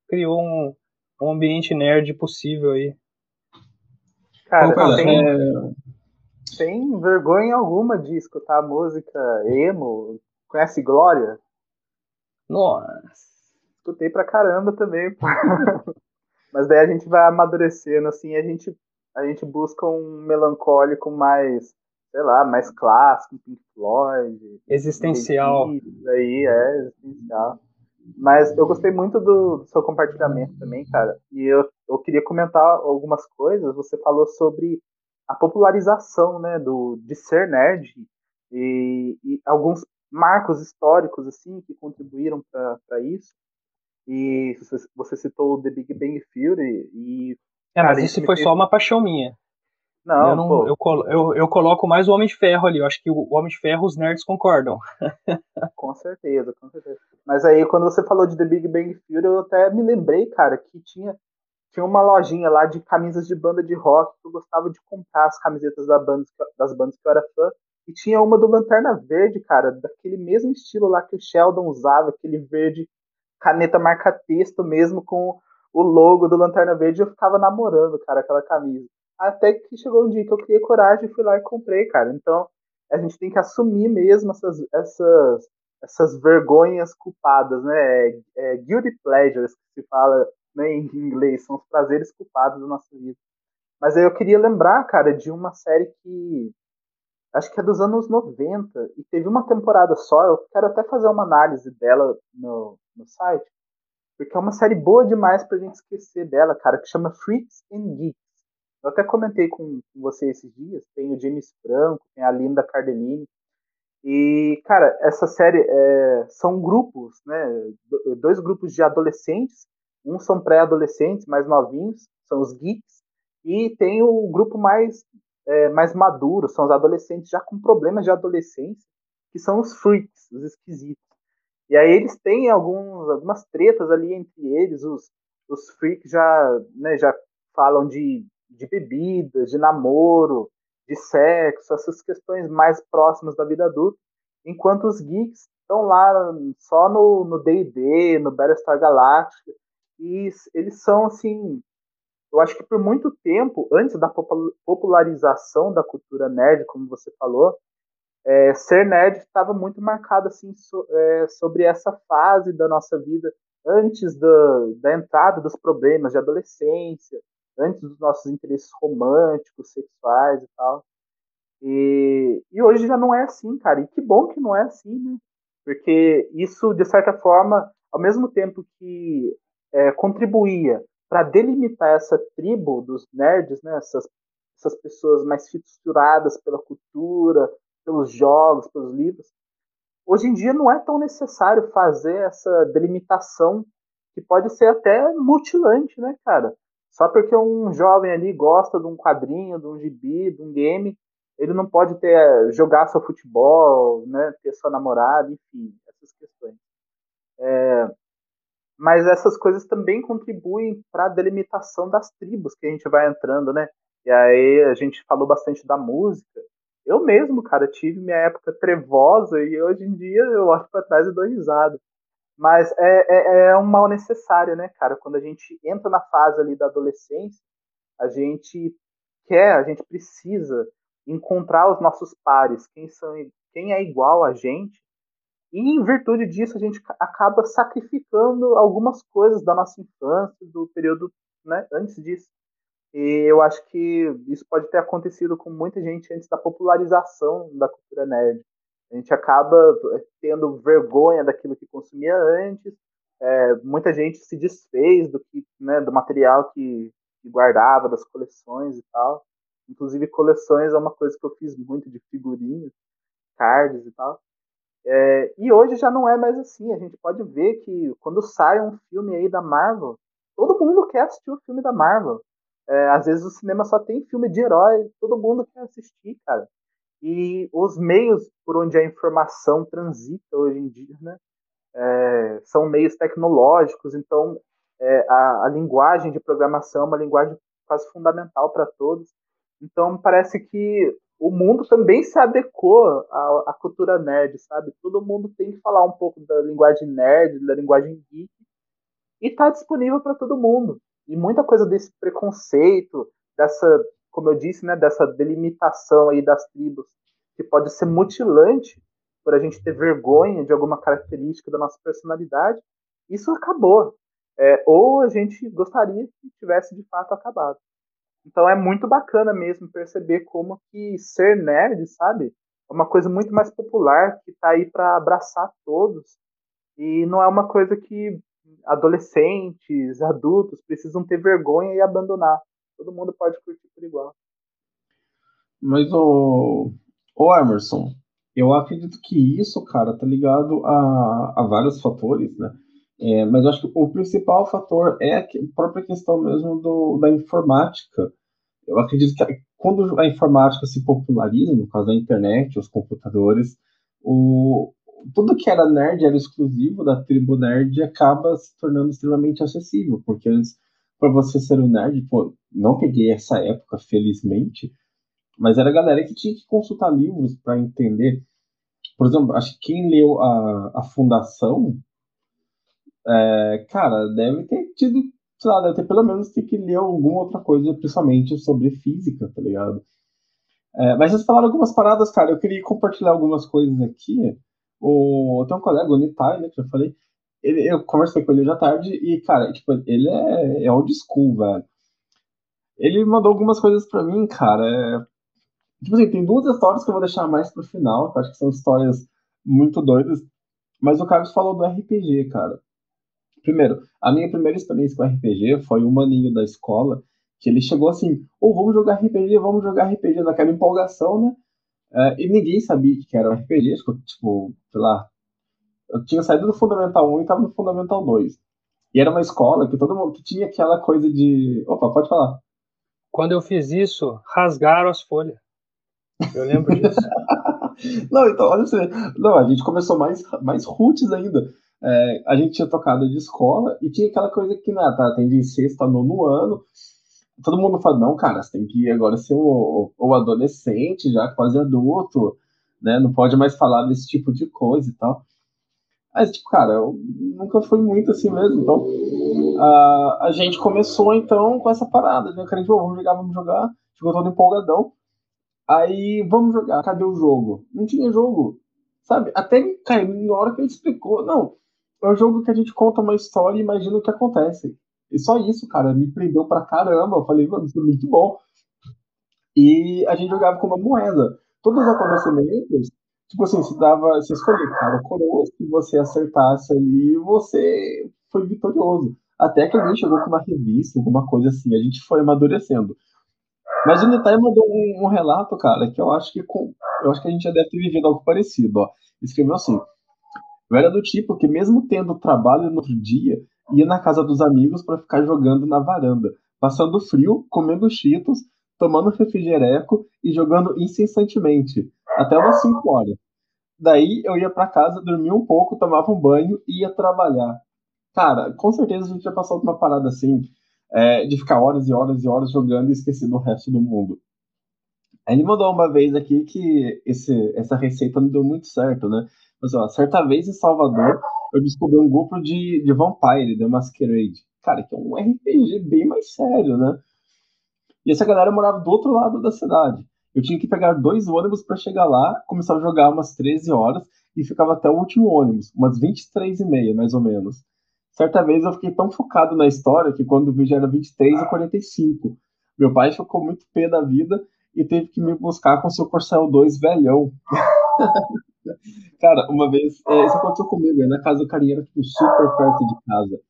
criou um, um ambiente nerd possível aí. Cara, Opa, tem, é... tem vergonha alguma de escutar música emo? Conhece Glória? Nossa. Escutei pra caramba também. [LAUGHS] Mas daí a gente vai amadurecendo, assim, a gente, a gente busca um melancólico mais, sei lá, mais clássico, Pink Floyd. Existencial. Aí, é, existencial. Mas eu gostei muito do, do, seu compartilhamento também, cara. E eu, eu queria comentar algumas coisas. Você falou sobre a popularização, né, do, de ser nerd e, e alguns marcos históricos, assim, que contribuíram para isso. E você, você citou The Big Bang Theory e... É, mas isso foi só uma paixão minha. Não, eu, não eu, eu, eu, coloco mais o Homem de Ferro ali. Eu acho que o Homem de Ferro os nerds concordam. [LAUGHS] com certeza, com certeza. Mas aí, quando você falou de The Big Bang Theory, eu até me lembrei, cara, que tinha, tinha uma lojinha lá de camisas de banda de rock que eu gostava de comprar as camisetas da banda, das bandas que eu era fã. E tinha uma do Lanterna Verde, cara, daquele mesmo estilo lá que o Sheldon usava, aquele verde caneta marca-texto mesmo, com o logo do Lanterna Verde. Eu ficava namorando, cara, aquela camisa. Até que chegou um dia que eu criei coragem e fui lá e comprei, cara. Então, a gente tem que assumir mesmo essas, essas, essas vergonhas culpadas, né? É, é, guilty pleasures, que se fala né, em inglês, são os prazeres culpados da nossa vida. Mas aí eu queria lembrar, cara, de uma série que acho que é dos anos 90 e teve uma temporada só. Eu quero até fazer uma análise dela no, no site, porque é uma série boa demais pra gente esquecer dela, cara, que chama Freaks and Geeks. Eu até comentei com, você esses dias, tem o James Franco, tem a Linda Cardellini. E, cara, essa série é, são grupos, né? Dois grupos de adolescentes. Uns são pré-adolescentes, mais novinhos, são os geeks. E tem o grupo mais, é, mais maduro, são os adolescentes já com problemas de adolescência, que são os freaks, os esquisitos. E aí eles têm alguns, algumas tretas ali entre eles, os, os freaks já, né, já falam de de bebidas, de namoro, de sexo, essas questões mais próximas da vida adulta, enquanto os geeks estão lá só no D&D, no, no Battlestar Galactica, e eles são assim, eu acho que por muito tempo, antes da popularização da cultura nerd, como você falou, é, ser nerd estava muito marcado assim so, é, sobre essa fase da nossa vida antes da, da entrada dos problemas de adolescência, antes dos nossos interesses românticos, sexuais e tal. E, e hoje já não é assim, cara. E que bom que não é assim, né? Porque isso, de certa forma, ao mesmo tempo que é, contribuía para delimitar essa tribo dos nerds, né? Essas, essas pessoas mais fissuradas pela cultura, pelos jogos, pelos livros. Hoje em dia não é tão necessário fazer essa delimitação que pode ser até mutilante, né, cara? Só porque um jovem ali gosta de um quadrinho, de um gibi, de um game, ele não pode ter jogar seu futebol, né, ter sua namorada, enfim, essas questões. É, mas essas coisas também contribuem para a delimitação das tribos que a gente vai entrando, né? E aí a gente falou bastante da música. Eu mesmo, cara, tive minha época trevosa e hoje em dia eu olho para trás e dou risada. Mas é, é, é um mal necessário, né, cara? Quando a gente entra na fase ali da adolescência, a gente quer, a gente precisa encontrar os nossos pares, quem são, quem é igual a gente. E em virtude disso, a gente acaba sacrificando algumas coisas da nossa infância, do período né, antes disso. E eu acho que isso pode ter acontecido com muita gente antes da popularização da cultura nerd. A gente acaba eh, tendo vergonha daquilo que consumia antes. É, muita gente se desfez do que, né, do material que, que, guardava, das coleções e tal. Inclusive coleções é uma coisa que eu fiz muito de figurinhas, cards e tal. É, e hoje já não é mais assim. A gente pode ver que quando sai um filme aí da Marvel, todo mundo quer assistir o filme da Marvel. É, às vezes o cinema só tem filme de herói, todo mundo quer assistir, cara. E os meios por onde a informação transita hoje em dia, né, é, são meios tecnológicos, então é, a, a, linguagem de programação é uma linguagem quase fundamental para todos. Então parece que o mundo também se adequou à, à, cultura nerd, sabe? Todo mundo tem que falar um pouco da linguagem nerd, da linguagem geek, e está disponível para todo mundo. E muita coisa desse preconceito, dessa, como eu disse, né, dessa delimitação aí das tribos, que pode ser mutilante por a gente ter vergonha de alguma característica da nossa personalidade, isso acabou. É, ou a gente gostaria que tivesse de fato acabado. Então é muito bacana mesmo perceber como que ser nerd, sabe, é uma coisa muito mais popular que está aí para abraçar todos e não é uma coisa que adolescentes, adultos precisam ter vergonha e abandonar. Todo mundo pode curtir por igual. Mas o, o Emerson, eu acredito que isso, cara, tá ligado a, a vários fatores, né? É, mas eu acho que o principal fator é a própria questão mesmo do, da informática. Eu acredito que quando a informática se populariza, no caso da internet, os computadores, o, tudo que era nerd era exclusivo da tribo nerd acaba se tornando extremamente acessível, porque antes, para você ser um nerd, pô, não peguei essa época, felizmente, mas era a galera que tinha que consultar livros para entender. Por exemplo, acho que quem leu a, a Fundação, é, cara, deve ter tido, sei lá, deve ter pelo menos ter que ler alguma outra coisa, principalmente sobre física, tá ligado? É, mas vocês falaram algumas paradas, cara, eu queria compartilhar algumas coisas aqui. O, tem um colega, o Nitai, né, que eu falei, ele, eu conversei com ele hoje à tarde e, cara, tipo, ele é, é old school, velho. Ele mandou algumas coisas para mim, cara. É, tipo assim, tem duas histórias que eu vou deixar mais pro final, que eu acho que são histórias muito doidas. Mas o Carlos falou do RPG, cara. Primeiro, a minha primeira experiência com RPG foi um maninho da escola, que ele chegou assim, ou oh, vamos jogar RPG, vamos jogar RPG, naquela empolgação, né? Uh, e ninguém sabia que era um RPG, tipo, sei lá. Eu tinha saído do Fundamental 1 e estava no Fundamental 2. E era uma escola que todo mundo que tinha aquela coisa de. Opa, pode falar. Quando eu fiz isso, rasgaram as folhas. Eu lembro disso. [LAUGHS] não, então, olha você. Não, a gente começou mais, mais roots ainda. É, a gente tinha tocado de escola e tinha aquela coisa que, né, tá, tem de sexta, nono ano todo mundo fala, não, cara, você tem que agora ser o, o, adolescente, já quase adulto, né? Não pode mais falar desse tipo de coisa e tal. Mas, tipo, cara, eu nunca fui muito assim mesmo. Então, a, a gente começou, então, com essa parada, né? Cara, vamos jogar, vamos jogar. Ficou todo empolgadão. Aí, vamos jogar. Cadê o jogo? Não tinha jogo. Sabe? Até caiu na hora que ele explicou. Não, é um jogo que a gente conta uma história e imagina o que acontece. E só isso, cara, me prendeu pra caramba. Eu falei, mano, isso é muito bom. E a gente jogava com uma moeda. Todos os acontecimentos, tipo assim, se dava, você escolhia cara coroa, se você acertasse ali, você foi vitorioso. Até que alguém chegou com uma revista, alguma coisa assim, a gente foi amadurecendo. Mas o Nitai mandou um, um, relato, cara, que eu acho que com, eu acho que a gente já deve ter vivido algo parecido, ó. Escreveu assim: Eu era do tipo que, mesmo tendo trabalho no outro dia, ia na casa dos amigos para ficar jogando na varanda, passando frio, comendo cheetos, tomando refrigereco e jogando incessantemente, até umas 5 horas. Daí eu ia para casa, dormia um pouco, tomava um banho e ia trabalhar. Cara, com certeza a gente já passou por uma parada assim, é, de ficar horas e horas e horas jogando e esquecer do resto do mundo. Ele mandou uma vez aqui que esse, essa receita não deu muito certo, né? Mas, ó, certa vez em Salvador, eu descobri um grupo de, de Vampire, The Masquerade. Cara, que é um RPG bem mais sério, né? E essa galera morava do outro lado da cidade. Eu tinha que pegar dois ônibus para chegar lá, começava a jogar umas 13 horas e ficava até o último ônibus, umas 23 e meia, mais ou menos. Certa vez eu fiquei tão focado na história que quando vi já era 23 e 45. Meu pai ficou muito pé da vida e teve que me buscar com seu Corcel 2 velhão. [LAUGHS] Cara, uma vez, é, isso aconteceu comigo, na casa do carinha era tipo, super perto de casa.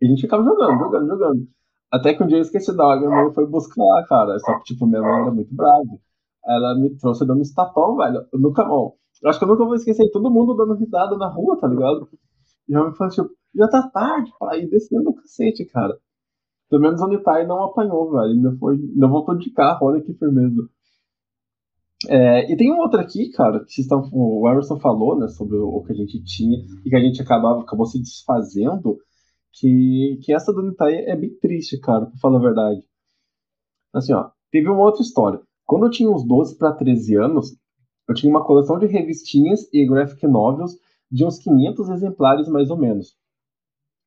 E a gente ficava jogando, jogando, jogando. Até que um dia eu esqueci da hora, minha mãe foi buscar cara. Só que, tipo, minha mãe era muito brava. Ela me trouxe dando uns tapão, velho. Nunca, ó, eu acho que eu nunca vou esquecer todo mundo dando risada na rua, tá ligado? E ela me falou, tipo, já tá tarde, pai, descendo o cacete, cara. Pelo menos o Nitai não apanhou, velho. Ainda, foi, ainda voltou de carro, olha que firmeza. É, e tem um outro aqui, cara, que o Emerson falou, né, sobre o, que a gente tinha e que a gente acabava, acabou se desfazendo, que, que essa do Nitai é bem triste, cara, pra falar a verdade. Assim, ó, teve uma outra história. Quando eu tinha uns 12 para 13 anos, eu tinha uma coleção de revistinhas e graphic novels de uns 500 exemplares, mais ou menos.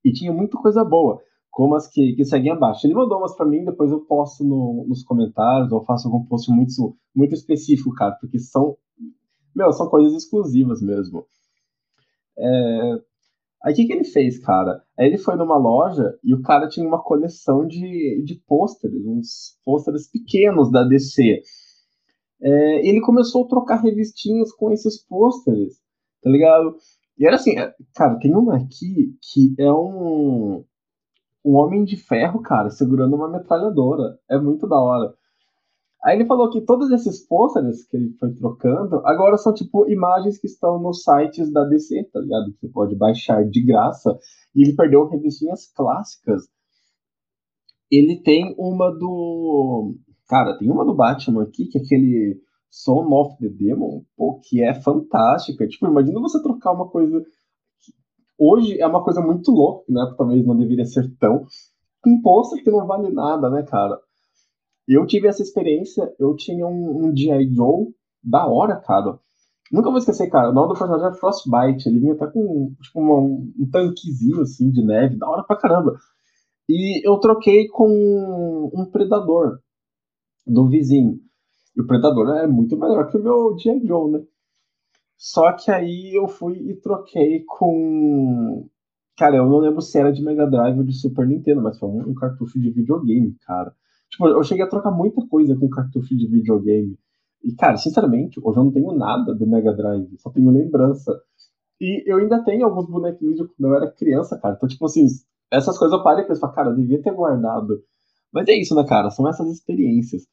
E tinha muita coisa boa como as que, que seguem abaixo. Ele mandou umas para mim, depois eu posto no, nos comentários, ou faço algum post muito, muito específico, cara, porque são, meu, são coisas exclusivas mesmo. É... Aí o que, que ele fez, cara? Aí ele foi numa loja e o cara tinha uma coleção de, de pôsteres, uns pôsteres pequenos da DC. É, ele começou a trocar revistinhas com esses pôsteres, tá ligado? E era assim, é, cara, tem uma aqui que é um, um homem de ferro, cara, segurando uma metralhadora. É muito da hora. Aí ele falou que todos esses pôsteres que ele foi trocando, agora são tipo imagens que estão nos sites da DC, tá ligado? Que você pode baixar de graça. E ele perdeu revistinhas clássicas. Ele tem uma do. Cara, tem uma do Batman aqui, que é aquele Son of the Demon, pô, que é fantástica. Tipo, imagina você trocar uma coisa hoje é uma coisa muito louca, né? Talvez não deveria ser tão. Um pôster que não vale nada, né, cara? Eu tive essa experiência, eu tinha um, um G.I. Joe da hora, cara. Nunca vou esquecer, cara. O nome do personagem é Frostbite. Ele vinha até com tipo, uma, um tanquezinho assim de neve, da hora pra caramba. E eu troquei com um predador do vizinho. E o predador é muito melhor que o meu G.I. Joe, né? Só que aí eu fui e troquei com. Cara, eu não lembro se era de Mega Drive ou de Super Nintendo, mas foi um, cartucho de videogame, cara. Tipo, eu cheguei a trocar muita coisa com cartucho de videogame. E, cara, sinceramente, hoje eu não tenho nada do Mega Drive, só tenho lembrança. E eu ainda tenho alguns bonequinhos de quando eu era criança, cara. Então, tipo assim, essas coisas eu parei e pensei, cara, eu devia ter guardado. Mas é isso, né, cara? São essas experiências.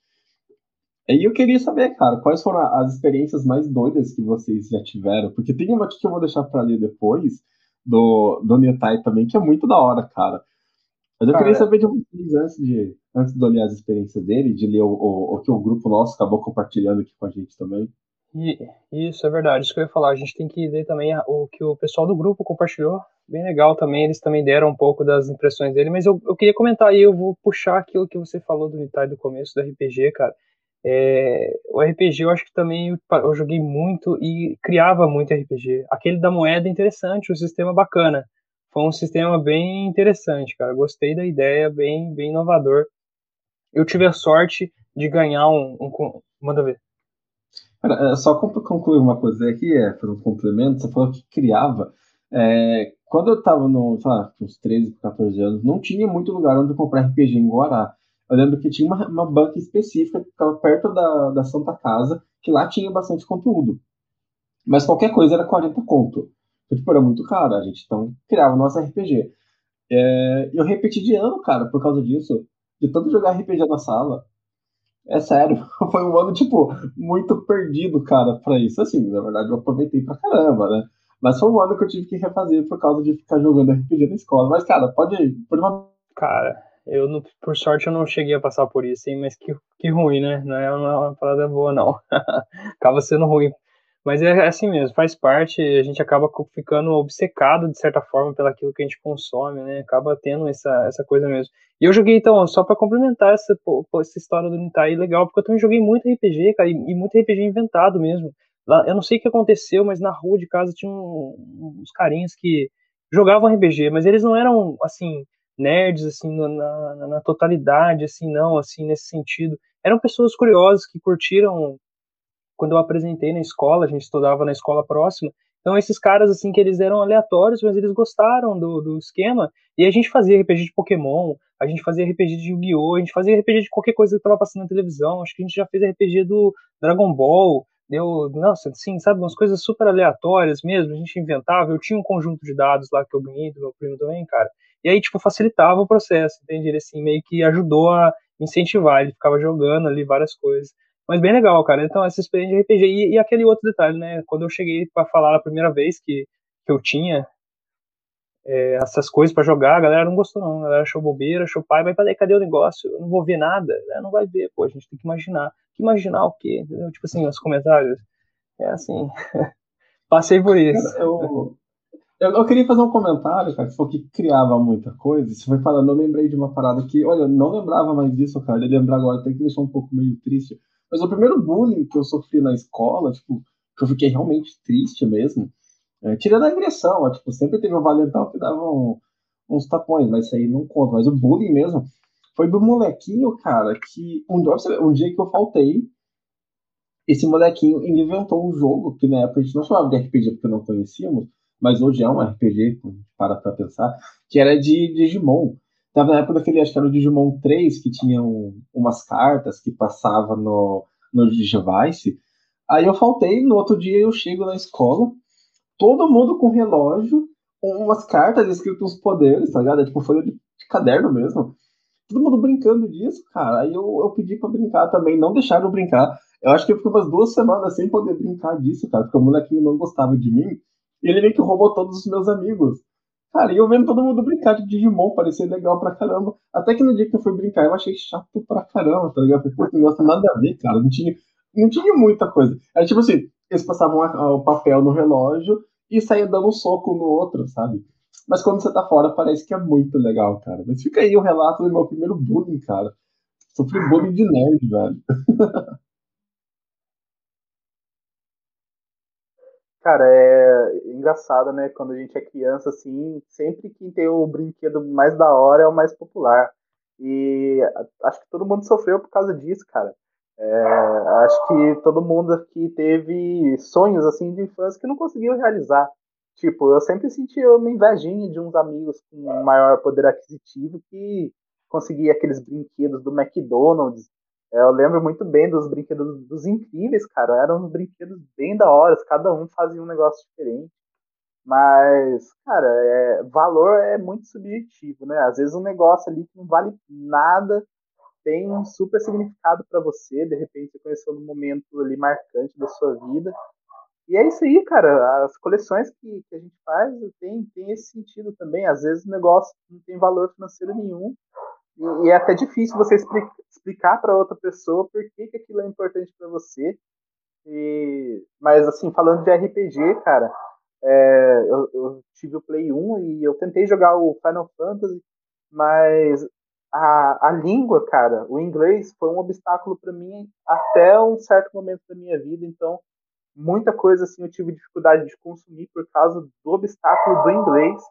E eu queria saber, cara, quais foram as experiências mais doidas que vocês já tiveram? Porque tem uma aqui que eu vou deixar pra ler depois, do, do Netai também, que é muito da hora, cara. Mas eu cara, queria saber de vocês, antes de, antes de olhar as experiências dele, de ler o, o, o que o grupo nosso acabou compartilhando aqui com a gente também. Isso, é verdade, isso que eu ia falar. A gente tem que ler também o que o pessoal do grupo compartilhou. Bem legal também, eles também deram um pouco das impressões dele, mas eu, eu queria comentar aí, eu vou puxar aquilo que você falou do Nitai do começo do RPG, cara. É, o RPG eu acho que também eu joguei muito e criava muito RPG. Aquele da moeda é interessante, o sistema bacana. Foi um sistema bem interessante, cara. Gostei da ideia, bem, bem inovador. Eu tive a sorte de ganhar um. um manda ver. Cara, é, só concluir uma coisa aqui, é, para um complemento, você falou que criava. É, quando eu estava no, sei lá, uns 13, 14 anos, não tinha muito lugar onde comprar RPG em Guará. Eu lembro que tinha uma, uma banca específica que ficava perto da, da Santa Casa, que lá tinha bastante conteúdo. Mas qualquer coisa era 40 conto. Então, tipo, era muito caro. A gente então criava o nosso RPG. É, eu repeti de ano, cara, por causa disso. De tanto jogar RPG na sala. É sério. [LAUGHS] Foi um ano, tipo, muito perdido, cara, pra isso. Assim, na verdade, eu aproveitei pra caramba, né? Mas foi um ano que eu tive que refazer por causa de ficar jogando RPG na escola. Mas, cara, pode ir. Por uma... Cara, eu, por sorte, eu não cheguei a passar por isso, hein? Mas que, que ruim, né? Não é uma, parada boa, não. [LAUGHS] Acaba sendo ruim. Mas é assim mesmo, faz parte, a gente acaba ficando obcecado, de certa forma, pelaquilo que a gente consome, né? Acaba tendo essa, essa coisa mesmo. E eu joguei, então, só para complementar essa, essa história do Nintai, legal, porque eu também joguei muito RPG, cara, e, e muito RPG inventado mesmo. Lá, eu não sei o que aconteceu, mas na rua de casa tinha um, uns carinhas que jogavam RPG, mas eles não eram, assim, nerds, assim, na, na, na totalidade, assim, não, assim, nesse sentido. Eram pessoas curiosas que curtiram quando eu apresentei na escola, a gente estudava na escola próxima. Então, esses caras, assim, que eles eram aleatórios, mas eles gostaram do, do esquema. E a gente fazia RPG de Pokémon, a gente fazia RPG de Yu-Gi-Oh!, a gente fazia RPG de qualquer coisa que estava passando na televisão. Acho que a gente já fez RPG do Dragon Ball. Deu, nossa, assim, sabe, umas coisas super aleatórias mesmo. A gente inventava. Eu tinha um conjunto de dados lá que eu ganhei do meu primo também, cara. E aí, tipo, facilitava o processo, entende? Ele, assim, meio que ajudou a incentivar. Ele ficava jogando ali várias coisas. Mas bem legal, cara. Então, essa experiência de RPG. E, e aquele outro detalhe, né? Quando eu cheguei para falar a primeira vez que, que eu tinha é, essas coisas para jogar, a galera não gostou, não. A galera achou bobeira, achou pai, mas falei, cadê o negócio? Eu não vou ver nada. Né? Não vai ver, pô, a gente tem que imaginar. Imaginar o quê? Entendeu? Tipo assim, os comentários. É assim. [LAUGHS] Passei por isso. Eu, eu, eu, queria fazer um comentário, cara, que falou que criava muita coisa. Você foi falando, eu lembrei de uma parada que, olha, eu não lembrava mais disso, cara. Eu lembrar agora, até que me deixou um pouco meio triste. Mas o primeiro bullying que eu sofri na escola, tipo, que eu fiquei realmente triste mesmo, é, tirando a agressão, ó, tipo, sempre teve um valentão que dava um, uns tapões, mas isso aí não conta. Mas o bullying mesmo foi do molequinho, cara, que um dia, um dia que eu faltei, esse molequinho inventou um jogo que na época a gente não chamava de RPG porque não conhecíamos, mas hoje é um RPG, para pra pensar, que era de Digimon. Tava na época daquele, acho que era o Digimon 3, que tinha um, umas cartas que passava no, no Digivice. Aí eu faltei, no outro dia eu chego na escola, todo mundo com relógio, umas cartas escritas os poderes, tá ligado? É tipo folha de, de, caderno mesmo. Todo mundo brincando disso, cara. Aí eu, eu pedi pra brincar também, não deixaram eu brincar. Eu acho que eu fiquei umas duas semanas sem poder brincar disso, cara, porque o molequinho não gostava de mim. E ele meio que roubou todos os meus amigos. Cara, e eu vendo todo mundo brincar de Digimon, parecia legal pra caramba. Até que no dia que eu fui brincar, eu achei chato pra caramba, tá ligado? Não gosta nada a ver, cara. Não tinha, não tinha muita coisa. Era tipo assim, eles passavam o papel no relógio e saía dando um soco no outro, sabe? Mas quando você tá fora, parece que é muito legal, cara. Mas fica aí o relato do meu primeiro bullying, cara. Sofri bullying de nerd, velho. [LAUGHS] Cara, é engraçado, né? Quando a gente é criança, assim, sempre quem tem o brinquedo mais da hora é o mais popular. E acho que todo mundo sofreu por causa disso, cara. É, acho que todo mundo aqui teve sonhos, assim, de infância que não conseguiu realizar. Tipo, eu sempre senti uma invejinha de uns amigos com maior poder aquisitivo que conseguia aqueles brinquedos do McDonald's, eu lembro muito bem dos brinquedos dos incríveis, cara. Eram brinquedos bem da hora, cada um fazia um negócio diferente. Mas, cara, é, valor é muito subjetivo, né? Às vezes um negócio ali que não vale nada tem um super significado para você. De repente você conheceu num momento ali marcante da sua vida. E é isso aí, cara. As coleções que, que a gente faz tem, tem esse sentido também. Às vezes o negócio não tem valor financeiro nenhum, e, é até difícil você explicar para outra pessoa por que, que aquilo é importante para você. E, mas, assim, falando de RPG, cara, é, eu, eu, tive o Play 1 e eu tentei jogar o Final Fantasy, mas a, a língua, cara, o inglês foi um obstáculo para mim até um certo momento da minha vida. Então, muita coisa assim eu tive dificuldade de consumir por causa do obstáculo do inglês.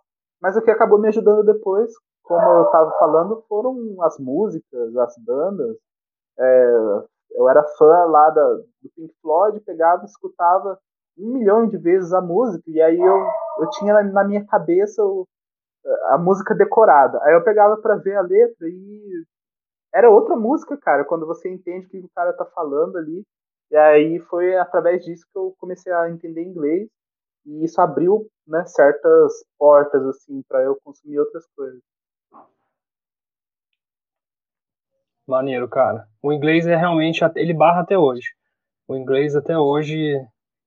Mas o que acabou me ajudando depois como eu estava falando, foram as músicas, as bandas. É, eu era fã lá da, do Pink Floyd, pegava, escutava um milhão de vezes a música, e aí eu, eu tinha na, minha cabeça o, a música decorada. Aí eu pegava para ver a letra e era outra música, cara, quando você entende o que o cara tá falando ali. E aí foi através disso que eu comecei a entender inglês e isso abriu, né, certas portas assim para eu consumir outras coisas. Maneiro, cara. O inglês é realmente, ele barra até hoje. O inglês até hoje,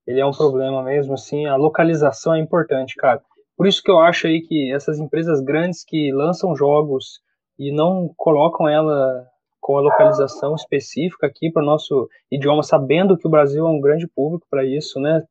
ele é um problema mesmo, assim, a localização é importante, cara. Por isso que eu acho aí que essas empresas grandes que lançam jogos e não colocam ela com a localização específica aqui para o nosso idioma, sabendo que o Brasil é um grande público para isso, né?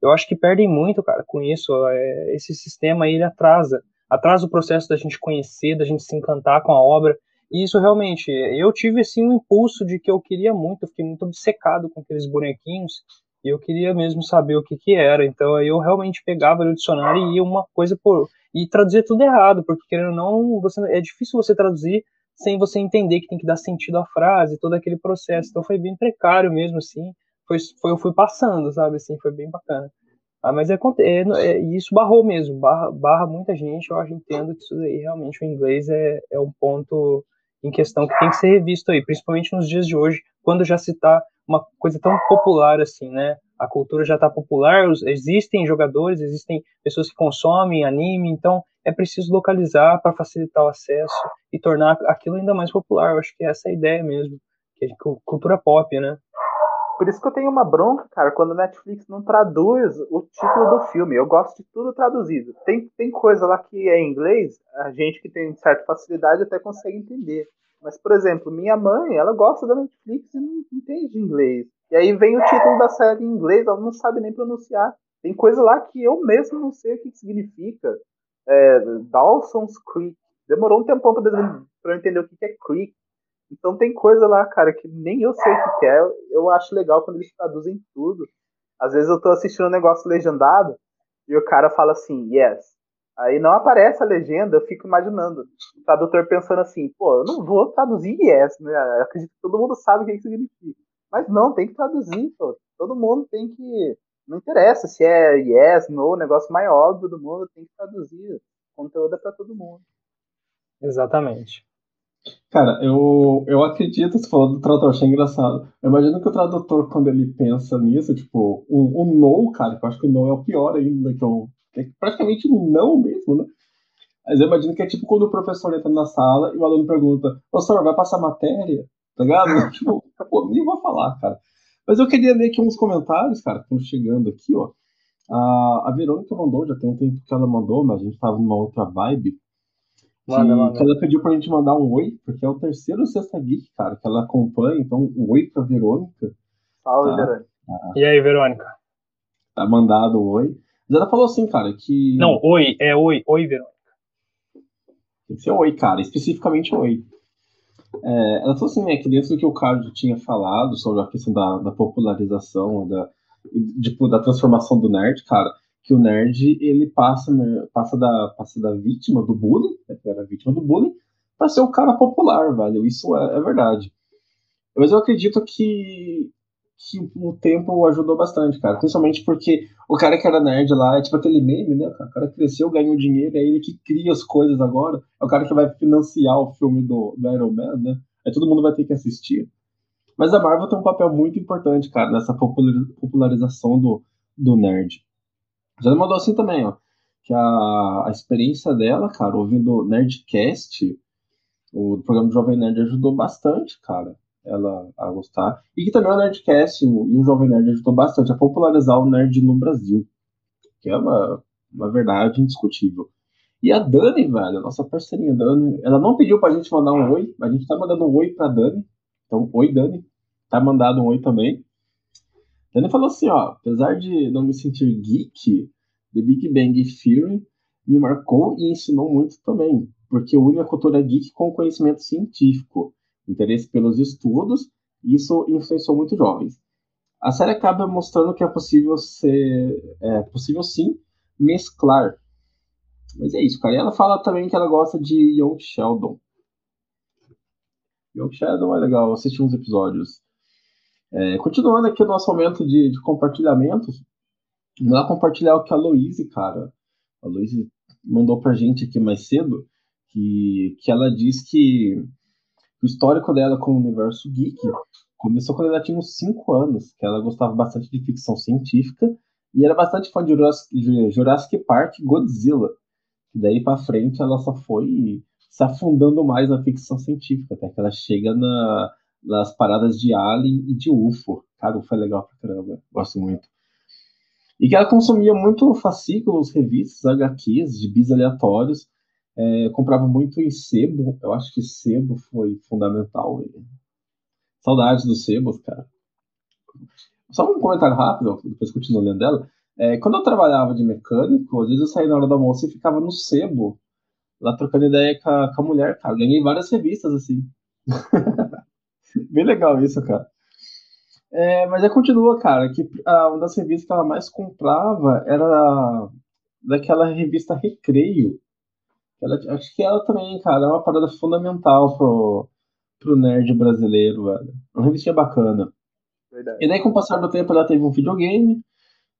Eu acho que perdem muito, cara, com isso. É, esse sistema aí, ele atrasa. Atrasa o processo da gente conhecer, da gente se encantar com a obra. E isso realmente, eu tive assim um impulso de que eu queria muito, eu fiquei muito obcecado com aqueles bonequinhos e eu queria mesmo saber o que que era. Então aí eu realmente pegava o dicionário e ia uma coisa por e traduzia tudo errado, porque querendo ou não, você é difícil você traduzir sem você entender que tem que dar sentido à frase, todo aquele processo. Então foi bem precário mesmo assim. Foi, foi eu fui passando, sabe assim, foi bem bacana. Ah, mas é, é, é, isso barrou mesmo, barra, barra muita gente. Eu acho, entendo que isso aí realmente o inglês é, é um ponto em questão que tem que ser revisto aí, principalmente nos dias de hoje, quando já se está uma coisa tão popular assim, né? A cultura já está popular, existem jogadores, existem pessoas que consomem anime, então é preciso localizar para facilitar o acesso e tornar aquilo ainda mais popular. Eu acho que essa é a ideia mesmo, que é cultura pop, né? Por isso que eu tenho uma bronca, cara, quando a Netflix não traduz o título do filme. Eu gosto de tudo traduzido. Tem, tem coisa lá que é em inglês, a gente que tem certa facilidade até consegue entender. Mas, por exemplo, minha mãe, ela gosta da Netflix e não entende inglês. E aí vem o título da série em inglês, ela não sabe nem pronunciar. Tem coisa lá que eu mesmo não sei o que significa. É, Dawson's Creek. Demorou um tempão para eu entender o que é Creek. Então tem coisa lá, cara, que nem eu sei o que é. Eu acho legal quando eles traduzem tudo. Às vezes eu tô assistindo um negócio legendado e o cara fala assim, yes. Aí não aparece a legenda, eu fico imaginando. O tradutor pensando assim, pô, eu não vou traduzir yes, né? Eu acredito que todo mundo sabe o que, que significa. Mas não, tem que traduzir, pô. Todo mundo tem que. Não interessa se é yes, no, negócio mais óbvio do mundo, tem que traduzir. O conteúdo é pra todo mundo. Exatamente. Cara, eu, eu acredito, você falou do tradutor, achei engraçado. Eu imagino que o tradutor, quando ele pensa nisso, tipo, um, um no, cara, que eu acho que o no é o pior ainda, que, eu, que é praticamente um não mesmo, né? Mas eu imagino que é tipo quando o professor entra na sala e o aluno pergunta, professor, vai passar matéria? Tá ligado? tipo, pô, nem vou falar, cara. Mas eu queria ler aqui uns comentários, cara, que estão chegando aqui, ó. A, a Verônica mandou, já tem um tempo que ela mandou, mas a gente tava numa outra vibe. Manda, que, manda. ela pediu pra gente mandar um oi, porque é o terceiro Sexta Geek, cara, que ela acompanha. Então, um oi pra Verônica. Salve, tá? Verônica. Ah, e aí, Verônica? Tá mandado um oi. Mas ela falou assim, cara, que. Não, oi, é oi, oi, Verônica. Tem que ser oi, cara, especificamente oi. É, ela falou assim, né, que dentro do que o Carlos tinha falado sobre a questão da, da popularização, da, tipo, da transformação do nerd, cara, que o nerd ele passa, passa, da, passa da vítima do bullying, né, que era vítima do bullying, para ser o cara popular, velho. Isso é, é, verdade. Mas eu acredito que, que o tempo ajudou bastante, cara. Principalmente porque o cara que era nerd lá é tipo aquele meme, né? O cara cresceu, ganhou dinheiro, é ele que cria as coisas agora. É o cara que vai financiar o filme do, do Iron Man, né? Aí todo mundo vai ter que assistir. Mas a Marvel tem um papel muito importante, cara, nessa popularização do, do nerd. Já mandou assim também, ó. Que a, a experiência dela, cara, ouvindo Nerdcast, o programa do Jovem Nerd ajudou bastante, cara, ela a gostar. E que também o Nerdcast e o, Jovem Nerd ajudou bastante a popularizar o nerd no Brasil. Que é uma, uma verdade indiscutível. E a Dani, velho, a nossa parceirinha Dani, ela não pediu pra gente mandar um oi, a gente tá mandando um oi pra Dani. Então, oi, Dani. Tá mandado um oi também. Ele falou assim, ó, apesar de não me sentir geek, The Big Bang Theory me marcou e ensinou muito também, porque une a cultura geek com o conhecimento científico, interesse pelos estudos, e isso influenciou muito jovens. A série acaba mostrando que é possível ser, é possível sim mesclar. Mas é isso, cara. E ela fala também que ela gosta de Young Sheldon. Young Sheldon é legal, assisti uns episódios. É, continuando aqui o nosso momento de, de compartilhamentos, vamos lá compartilhar o que a Louise, cara. A Louise mandou pra gente aqui mais cedo, que, que ela diz que o histórico dela com o universo geek começou quando ela tinha uns 5 anos, que ela gostava bastante de ficção científica e era bastante fã de Jurassic, Jurassic Park e Godzilla. E daí para frente ela só foi se afundando mais na ficção científica, até que ela chega na, nas paradas de Alien e de UFO. Cara, UFO é legal pra caramba, gosto muito. E que ela consumia muito fascículos, revistas, HQs, bis aleatórios. É, comprava muito em sebo, eu acho que sebo foi fundamental. Saudades dos sebos, cara. Só um comentário rápido, depois continuo lendo dela. É, quando eu trabalhava de mecânico, às vezes eu saía na hora do almoço e ficava no sebo, lá trocando ideia com a, com a mulher, cara. Ganhei várias revistas assim. [LAUGHS] [LAUGHS] Bem legal isso, cara. É, mas aí continua, cara, que ah, uma das revistas que ela mais comprava era daquela revista Recreio. Ela, acho que ela também, cara, é uma parada fundamental pro, pro nerd brasileiro, velho. Uma revistinha bacana. Verdade. E daí, com o passar do tempo, ela teve um videogame,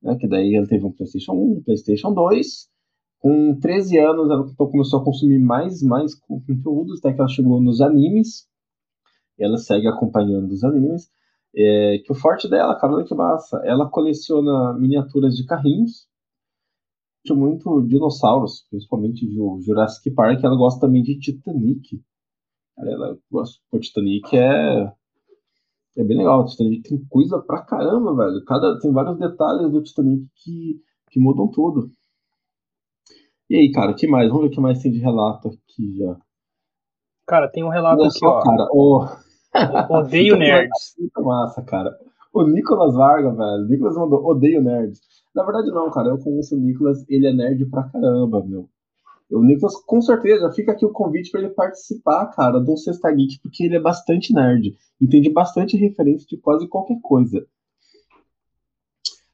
né, que daí ela teve um PlayStation 1, um PlayStation 2. Com 13 anos, ela começou a consumir mais, mais conteúdos, até que ela chegou nos animes. Ela segue acompanhando os animes. É, que o forte dela, cara, olha que massa. Ela coleciona miniaturas de carrinhos. Muito dinossauros, principalmente o Jurassic Park. Ela gosta também de Titanic. Ela gosta. O Titanic é é bem legal. O Titanic tem coisa pra caramba, velho. Cada, tem vários detalhes do Titanic que, que mudam tudo. E aí, cara, o que mais? Vamos ver o que mais tem de relato aqui já. Cara, tem um relato Olha aqui, só, ó. Cara, oh. Odeio nerds. Muito massa, cara. O Nicolas Varga, velho. O Nicolas mandou, odeio nerds. Na verdade, não, cara. Eu conheço o Nicolas, ele é nerd pra caramba, meu. O Nicolas, com certeza, fica aqui o convite para ele participar, cara, do Sexta Geek, porque ele é bastante nerd. Entende bastante referência de quase qualquer coisa.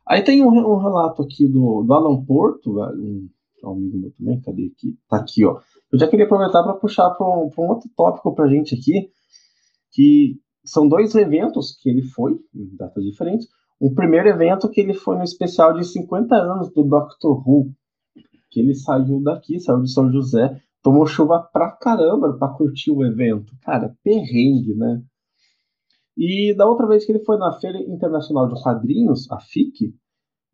Aí tem um, um relato aqui do, do Alan Porto, velho, um, um, amigo meu também, cadê aqui? Tá aqui, ó. Eu já queria aproveitar para puxar para um, um outro tópico pra gente aqui, que são dois eventos que ele foi, em datas diferentes. O primeiro evento que ele foi no especial de 50 anos do Doctor Who, que ele saiu daqui, saiu de São José, tomou chuva pra caramba pra curtir o evento. Cara, perrengue, né? E da outra vez que ele foi na Feira Internacional de Quadrinhos, a FIC,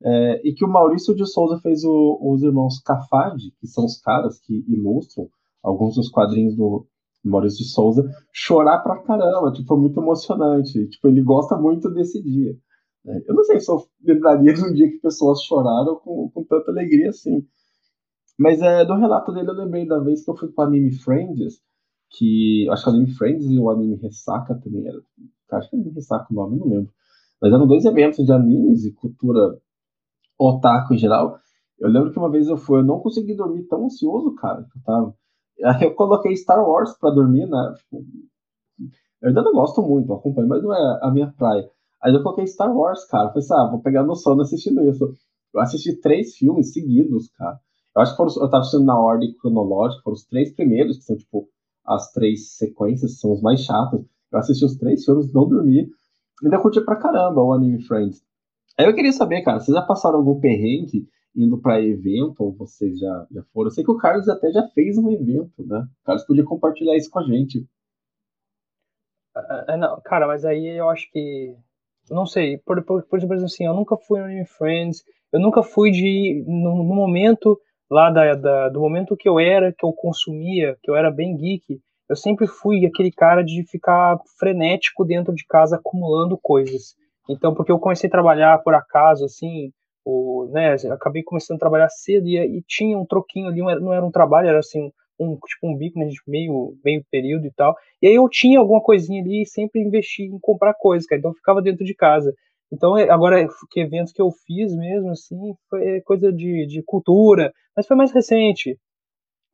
é, e que o Maurício de Souza fez o, os irmãos Cafade, que são os caras que ilustram alguns dos quadrinhos do, Maurício de Souza, chorar pra caramba, tipo, foi muito emocionante. Tipo, ele gosta muito desse dia. Né? Eu não sei se eu lembraria de um dia que pessoas choraram com, com tanta alegria assim. Mas é, do relato dele eu lembrei da vez que eu fui pro Anime Friends, que acho que o Anime Friends e o Anime Ressaca também era. Acho que Anime Ressaca o nome, não lembro. Mas eram dois eventos de animes e cultura otaku em geral. Eu lembro que uma vez eu fui, eu não consegui dormir tão ansioso, cara, que eu tava. Eu coloquei Star Wars pra dormir, né? Tipo, eu ainda não gosto muito, acompanho, mas não é a minha praia. Aí eu coloquei Star Wars, cara. Falei assim, ah, vou pegar no sono assistindo isso. Eu assisti três filmes seguidos, cara. Eu acho que foram, eu tava assistindo na ordem cronológica, foram os três primeiros, que são, tipo, as três sequências, são os mais chatos. Eu assisti os três filmes, não dormi. Ainda curti pra caramba o Anime Friends. Aí eu queria saber, cara, vocês já passaram algum perrengue indo para evento, ou vocês já, já foram? Eu sei que o Carlos até já fez um evento, né? O Carlos podia compartilhar isso com a gente. Uh, não, cara, mas aí eu acho que. Não sei, por, por, por exemplo, assim, eu nunca fui no Friends, eu nunca fui de. No, no momento lá da, da, do momento que eu era, que eu consumia, que eu era bem geek, eu sempre fui aquele cara de ficar frenético dentro de casa acumulando coisas. Então, porque eu comecei a trabalhar por acaso, assim, o, né, acabei começando a trabalhar cedo e, e tinha um troquinho ali, não era um trabalho, era assim, um, tipo um bico, né, meio, meio período e tal. E aí eu tinha alguma coisinha ali e sempre investi em comprar coisas, cara. Então eu ficava dentro de casa. Então, é, agora, que eventos que eu fiz mesmo, assim, foi coisa de, de cultura, mas foi mais recente.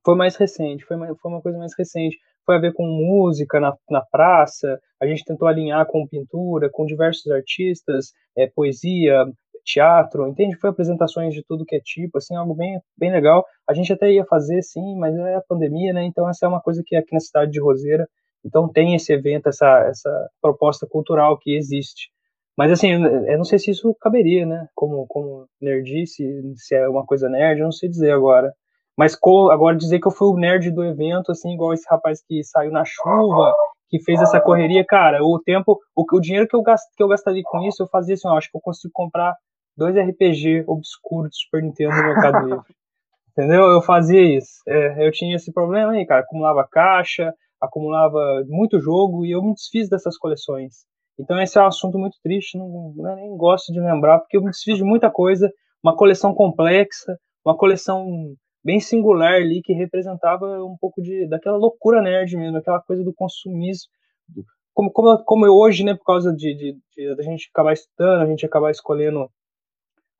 Foi mais recente, foi, mais, foi uma coisa mais recente. Foi a ver com música na, na praça, a gente tentou alinhar com pintura, com diversos artistas, é, poesia, teatro, entende? Foi apresentações de tudo que é tipo, assim, algo bem, bem legal. A gente até ia fazer, sim, mas é a pandemia, né? Então, essa é uma coisa que é aqui na cidade de Roseira, então tem esse evento, essa, essa proposta cultural que existe. Mas assim, eu não sei se isso caberia, né? Como, como nerdice, se é uma coisa nerd, eu não sei dizer agora. Mas agora dizer que eu fui o nerd do evento, assim, igual esse rapaz que saiu na chuva, que fez essa correria, cara, o tempo, o, o dinheiro que eu, gast, que eu gastaria com isso, eu fazia assim, ó, acho que eu consigo comprar dois RPG obscuros do Super Nintendo no Mercado Livre. [LAUGHS] Entendeu? Eu fazia isso. É, eu tinha esse problema aí, cara. Acumulava caixa, acumulava muito jogo e eu me desfiz dessas coleções. Então esse é um assunto muito triste, não, não nem gosto de lembrar, porque eu me desfiz de muita coisa, uma coleção complexa, uma coleção bem singular ali que representava um pouco de daquela loucura nerd mesmo, aquela coisa do consumismo. Como, como, como hoje, né, por causa de, de, de, a gente acabar estudando, a gente acabar escolhendo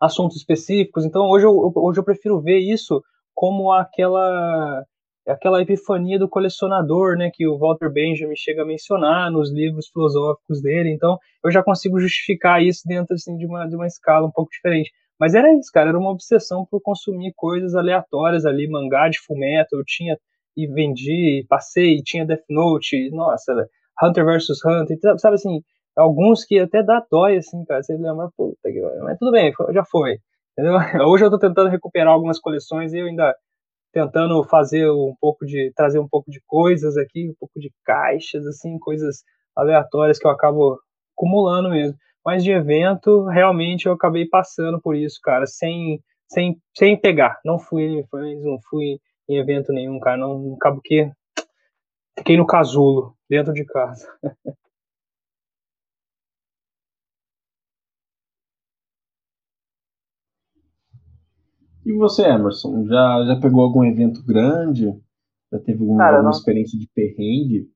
assuntos específicos. Então hoje eu, hoje eu prefiro ver isso como aquela aquela epifania do colecionador, né, que o Walter Benjamin chega a mencionar nos livros filosóficos dele. Então, eu já consigo justificar isso dentro assim de uma de uma escala um pouco diferente. Mas era isso, cara, era uma obsessão por consumir coisas aleatórias ali, mangá de fumeto, eu tinha e vendi, passei, tinha Death Note, nossa, Hunter vs Hunter, sabe assim, alguns que até dá dói, assim, cara, você lembra, puta que mas tudo bem, já foi, entendeu? [LAUGHS] Hoje eu tô tentando recuperar algumas coleções e eu ainda tentando fazer um pouco de, trazer um pouco de coisas aqui, um pouco de caixas, assim, coisas aleatórias que eu acabo acumulando mesmo. Mas de evento, realmente eu acabei passando por isso, cara, sem, sem, sem pegar. Não fui em não fui em evento nenhum, cara. Não acabo que fiquei no casulo, dentro de casa. [LAUGHS] E você, Emerson, já, já pegou algum evento grande? Já teve algum, Cara, alguma não... experiência de perrengue?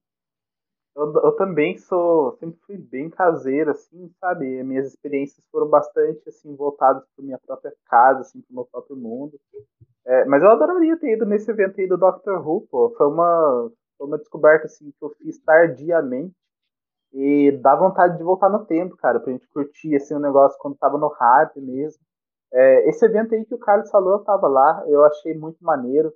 Eu, eu, também sou, sempre fui bem caseiro, assim, sabe? Minhas experiências foram bastante, assim, voltadas para minha própria casa, assim, para o meu próprio mundo. É, mas eu adoraria ter ido nesse evento aí do Dr. Who, pô. Foi uma, foi uma descoberta, assim, que eu fiz tardiamente. E dá vontade de voltar no tempo, cara, pra gente curtir, assim, o negócio quando tava no hype mesmo. É, esse evento aí que o Carlos falou, eu estava lá, eu achei muito maneiro,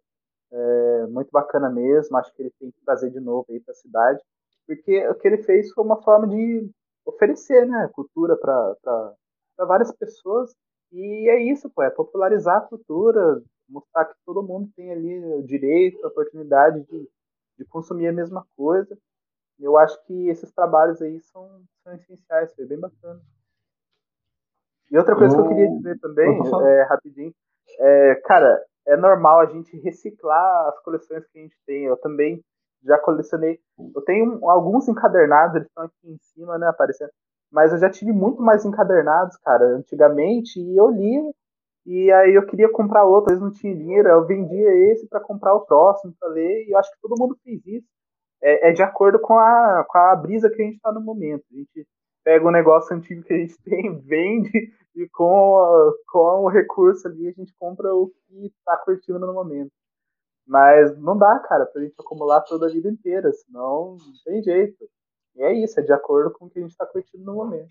é, muito bacana mesmo. Acho que ele tem que trazer de novo aí para a cidade, porque o que ele fez foi uma forma de oferecer né, cultura para várias pessoas. E é isso, pô, é popularizar a cultura, mostrar que todo mundo tem ali o direito, a oportunidade de, de consumir a mesma coisa. Eu acho que esses trabalhos aí são, são essenciais, foi bem bacana. E outra coisa eu... que eu queria dizer também, é, rapidinho, é, cara, é normal a gente reciclar as coleções que a gente tem. Eu também já colecionei. Eu tenho alguns encadernados, eles estão aqui em cima, né, aparecendo. Mas eu já tive muito mais encadernados, cara, antigamente, e eu lia. E aí eu queria comprar outro, eles não tinham dinheiro, eu vendia esse para comprar o próximo, para ler, e eu acho que todo mundo fez isso. É, é de acordo com a, com a brisa que a gente está no momento. A gente pega um negócio antigo que a gente [LAUGHS] tem, vende e com, com o recurso ali a gente compra o que está curtindo no momento. Mas não dá, cara, pra gente acumular toda a vida inteira, senão não tem jeito. E é isso, é de acordo com o que a gente está curtindo no momento.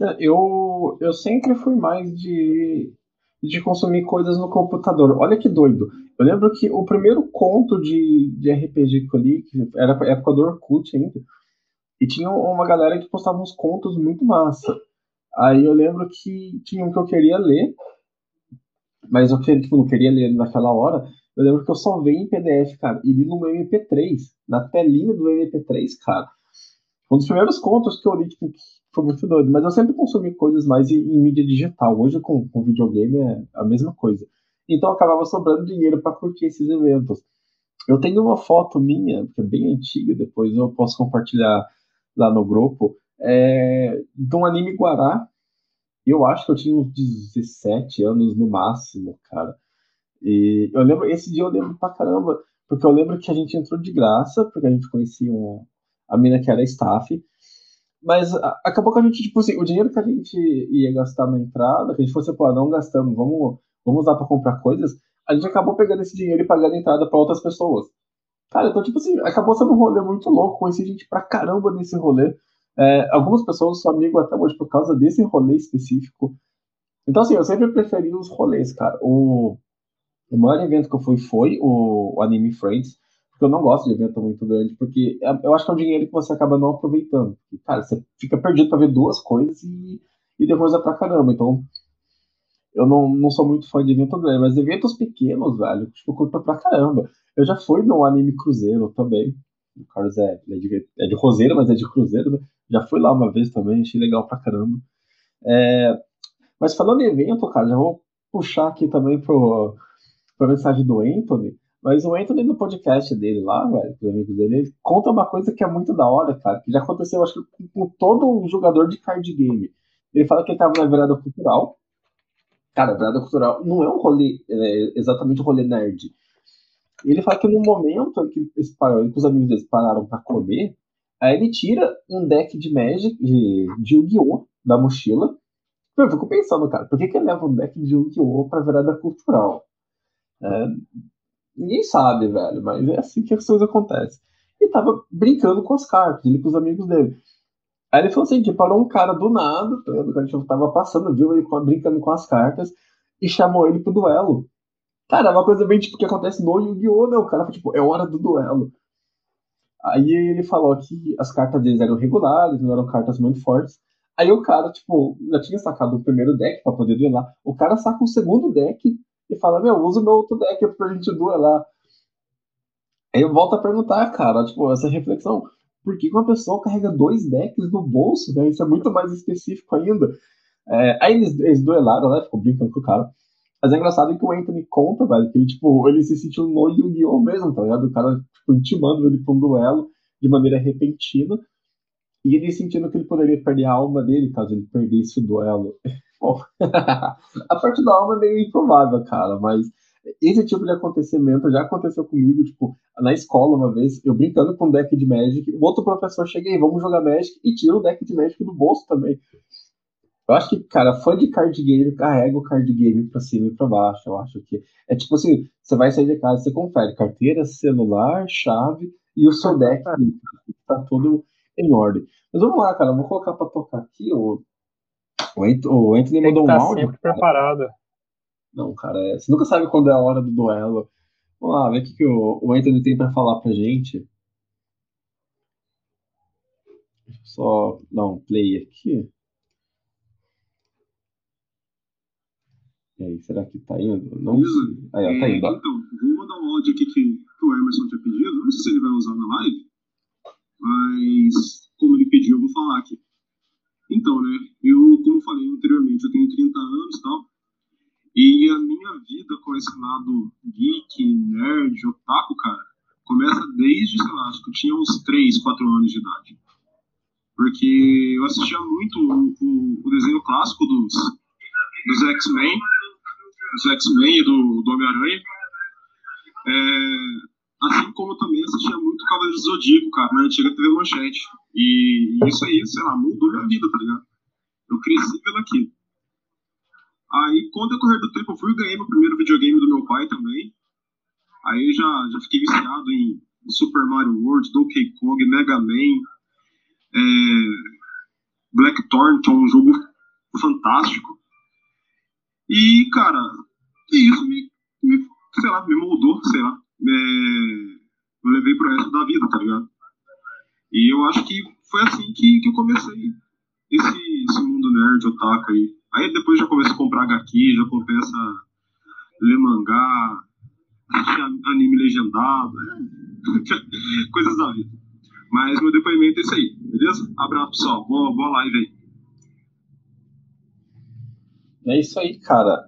É, eu, eu sempre fui mais de, de consumir coisas no computador. Olha que doido. Eu lembro que o primeiro conto de, de RPG que eu li, que era época do Orkut ainda, e tinha uma galera que postava uns contos muito massa. Aí eu lembro que tinha um que eu queria ler, mas eu tipo, não queria ler naquela hora. Eu lembro que eu só veio em PDF, cara, e li no MP3, na telinha do MP3, cara. Um dos primeiros contos que eu li, tipo, foi muito doido. Mas eu sempre consumi coisas mais em, em mídia digital. Hoje, com, com videogame, é a mesma coisa. Então, acabava sobrando dinheiro para curtir esses eventos. Eu tenho uma foto minha, que é bem antiga, depois eu posso compartilhar lá no grupo, é, um anime Guará. Eu acho que eu tinha uns 17 anos no máximo, cara. E eu lembro, esse dia eu lembro pra caramba, porque eu lembro que a gente entrou de graça, porque a gente conhecia uma, a mina que era staff. Mas a, acabou que a gente, tipo assim, o dinheiro que a gente ia gastar na entrada, que a gente fosse, pô, não gastamos, vamos, vamos usar pra comprar coisas, a gente acabou pegando esse dinheiro e pagando a entrada para outras pessoas. Cara, então, tipo assim, acabou sendo um rolê muito louco. Conheci gente pra caramba nesse rolê. É, algumas pessoas são amigo até hoje por causa desse rolê específico. Então, assim, eu sempre preferi os rolês, cara. O, o maior evento que eu fui foi o, o Anime Friends, porque eu não gosto de evento muito grande, porque é, eu acho que é um dinheiro que você acaba não aproveitando. Cara, você fica perdido pra ver duas coisas e, e depois é pra caramba. Então, eu não, não sou muito fã de evento grande, mas eventos pequenos, velho, tipo, curto pra caramba. Eu já fui no anime Cruzeiro também. O Carlos é, é, de, é de mas é de Cruzeiro, né? Já fui lá uma vez também, achei legal pra caramba. É, mas falando em evento, cara, já vou puxar aqui também pro, pra mensagem do Anthony. Mas o Anthony no podcast dele lá, velho, os amigos dele, ele conta uma coisa que é muito da hora, cara, que já aconteceu, acho que com todo jogador de card game. Ele fala que ele tava na virada cultural, cara, virada cultural não é um rolê, é exatamente um rolê nerd. Ele fala que no momento em que eles pararam, os amigos deles pararam para comer, aí ele tira um deck de Magic, de, de Yu-Gi-Oh! da mochila. Eu fico pensando, cara, por que, que ele leva um deck de Yu-Gi-Oh! pra virada cultural? É, ninguém sabe, velho, mas é assim que as coisas acontecem. E tava brincando com as cartas, ele com os amigos dele. Aí ele falou assim, que parou um cara do nada, tá o cara tava passando, viu ele brincando com as cartas e chamou ele pro duelo. Cara, é uma coisa bem tipo que acontece no Yu-Gi-Oh! né? O cara foi tipo, é hora do duelo. Aí ele falou que as cartas deles eram regulares, não eram cartas muito fortes. Aí o cara, tipo, já tinha sacado o primeiro deck para poder duelar. O cara saca o segundo deck e fala, meu, usa o meu outro deck pra gente duelar. Aí eu volto a perguntar, cara, tipo, essa reflexão. Por que uma pessoa carrega dois decks no bolso, né? Isso é muito mais específico ainda. É, aí eles, eles duelaram, né? Ficou brincando com o cara. Mas é engraçado que o Anthony conta, velho, que ele, tipo, ele se sentiu no Yu-Gi-Oh! mesmo, tá ligado? O cara, tipo, intimando ele pra um duelo de maneira repentina. E ele sentindo que ele poderia perder a alma dele caso ele perdesse o duelo. [LAUGHS] Bom, [LAUGHS] a parte da alma é meio improvável, cara, mas esse tipo de acontecimento já aconteceu comigo, tipo, na escola uma vez, eu brincando com um deck de Magic, o outro professor chega aí, vamos jogar Magic, e tira o deck de Magic do bolso também. Eu acho que, cara, fã de card game carrega o card game pra cima e pra baixo. Eu acho que. É tipo assim: você vai sair de casa, você confere carteira, celular, chave e o seu deck. [LAUGHS] tá tudo em ordem. Mas vamos lá, cara, vou colocar pra tocar aqui. O, o, Anthony mandou tá um áudio. sempre preparado. Não, cara, é, você nunca sabe quando é a hora do duelo. Vamos lá, ver o que, que o, o Anthony tem pra falar pra gente. Deixa eu só dar um play aqui. E aí, será que tá indo? Não Beleza. Aí, ó, tá indo. ó. Então, vou mandar um áudio aqui que, que o Emerson tinha pedido. Não sei se ele vai usar na live, mas como ele pediu, eu vou falar aqui. Então, né, eu, como falei anteriormente, eu tenho 30 anos e tal, e a minha vida com esse lado geek, nerd, otaku, cara, começa desde, sei lá, acho que eu tinha uns 3, 4 anos de idade. Porque eu assistia muito o, o, o desenho clássico dos, dos X-Men, dos X-Men e do, do Homem-Aranha. É, assim como também assistia muito Cavaleiro Zodíaco, cara, na antiga TV Manchete. E isso aí, sei lá, mudou minha vida, tá ligado? Eu cresci vendo aquilo. Aí, com o decorrer do tempo, eu fui e ganhei meu primeiro videogame do meu pai também. Aí já, já fiquei viciado em Super Mario World, Donkey Kong, Mega Man, é, Blackthorn, que é um jogo [LAUGHS] fantástico. E, cara, isso me, me sei lá, me moldou, sei lá. É, eu levei pro resto da vida, tá ligado? E eu acho que foi assim que, que eu comecei esse, esse mundo nerd, otaku aí. Aí depois já comecei a comprar HQ, já começa a ler mangá, assistir anime legendado, é, [LAUGHS] coisas da vida. Mas meu depoimento é isso aí, beleza? Abraço, pessoal. Boa, boa live aí. É isso aí, cara.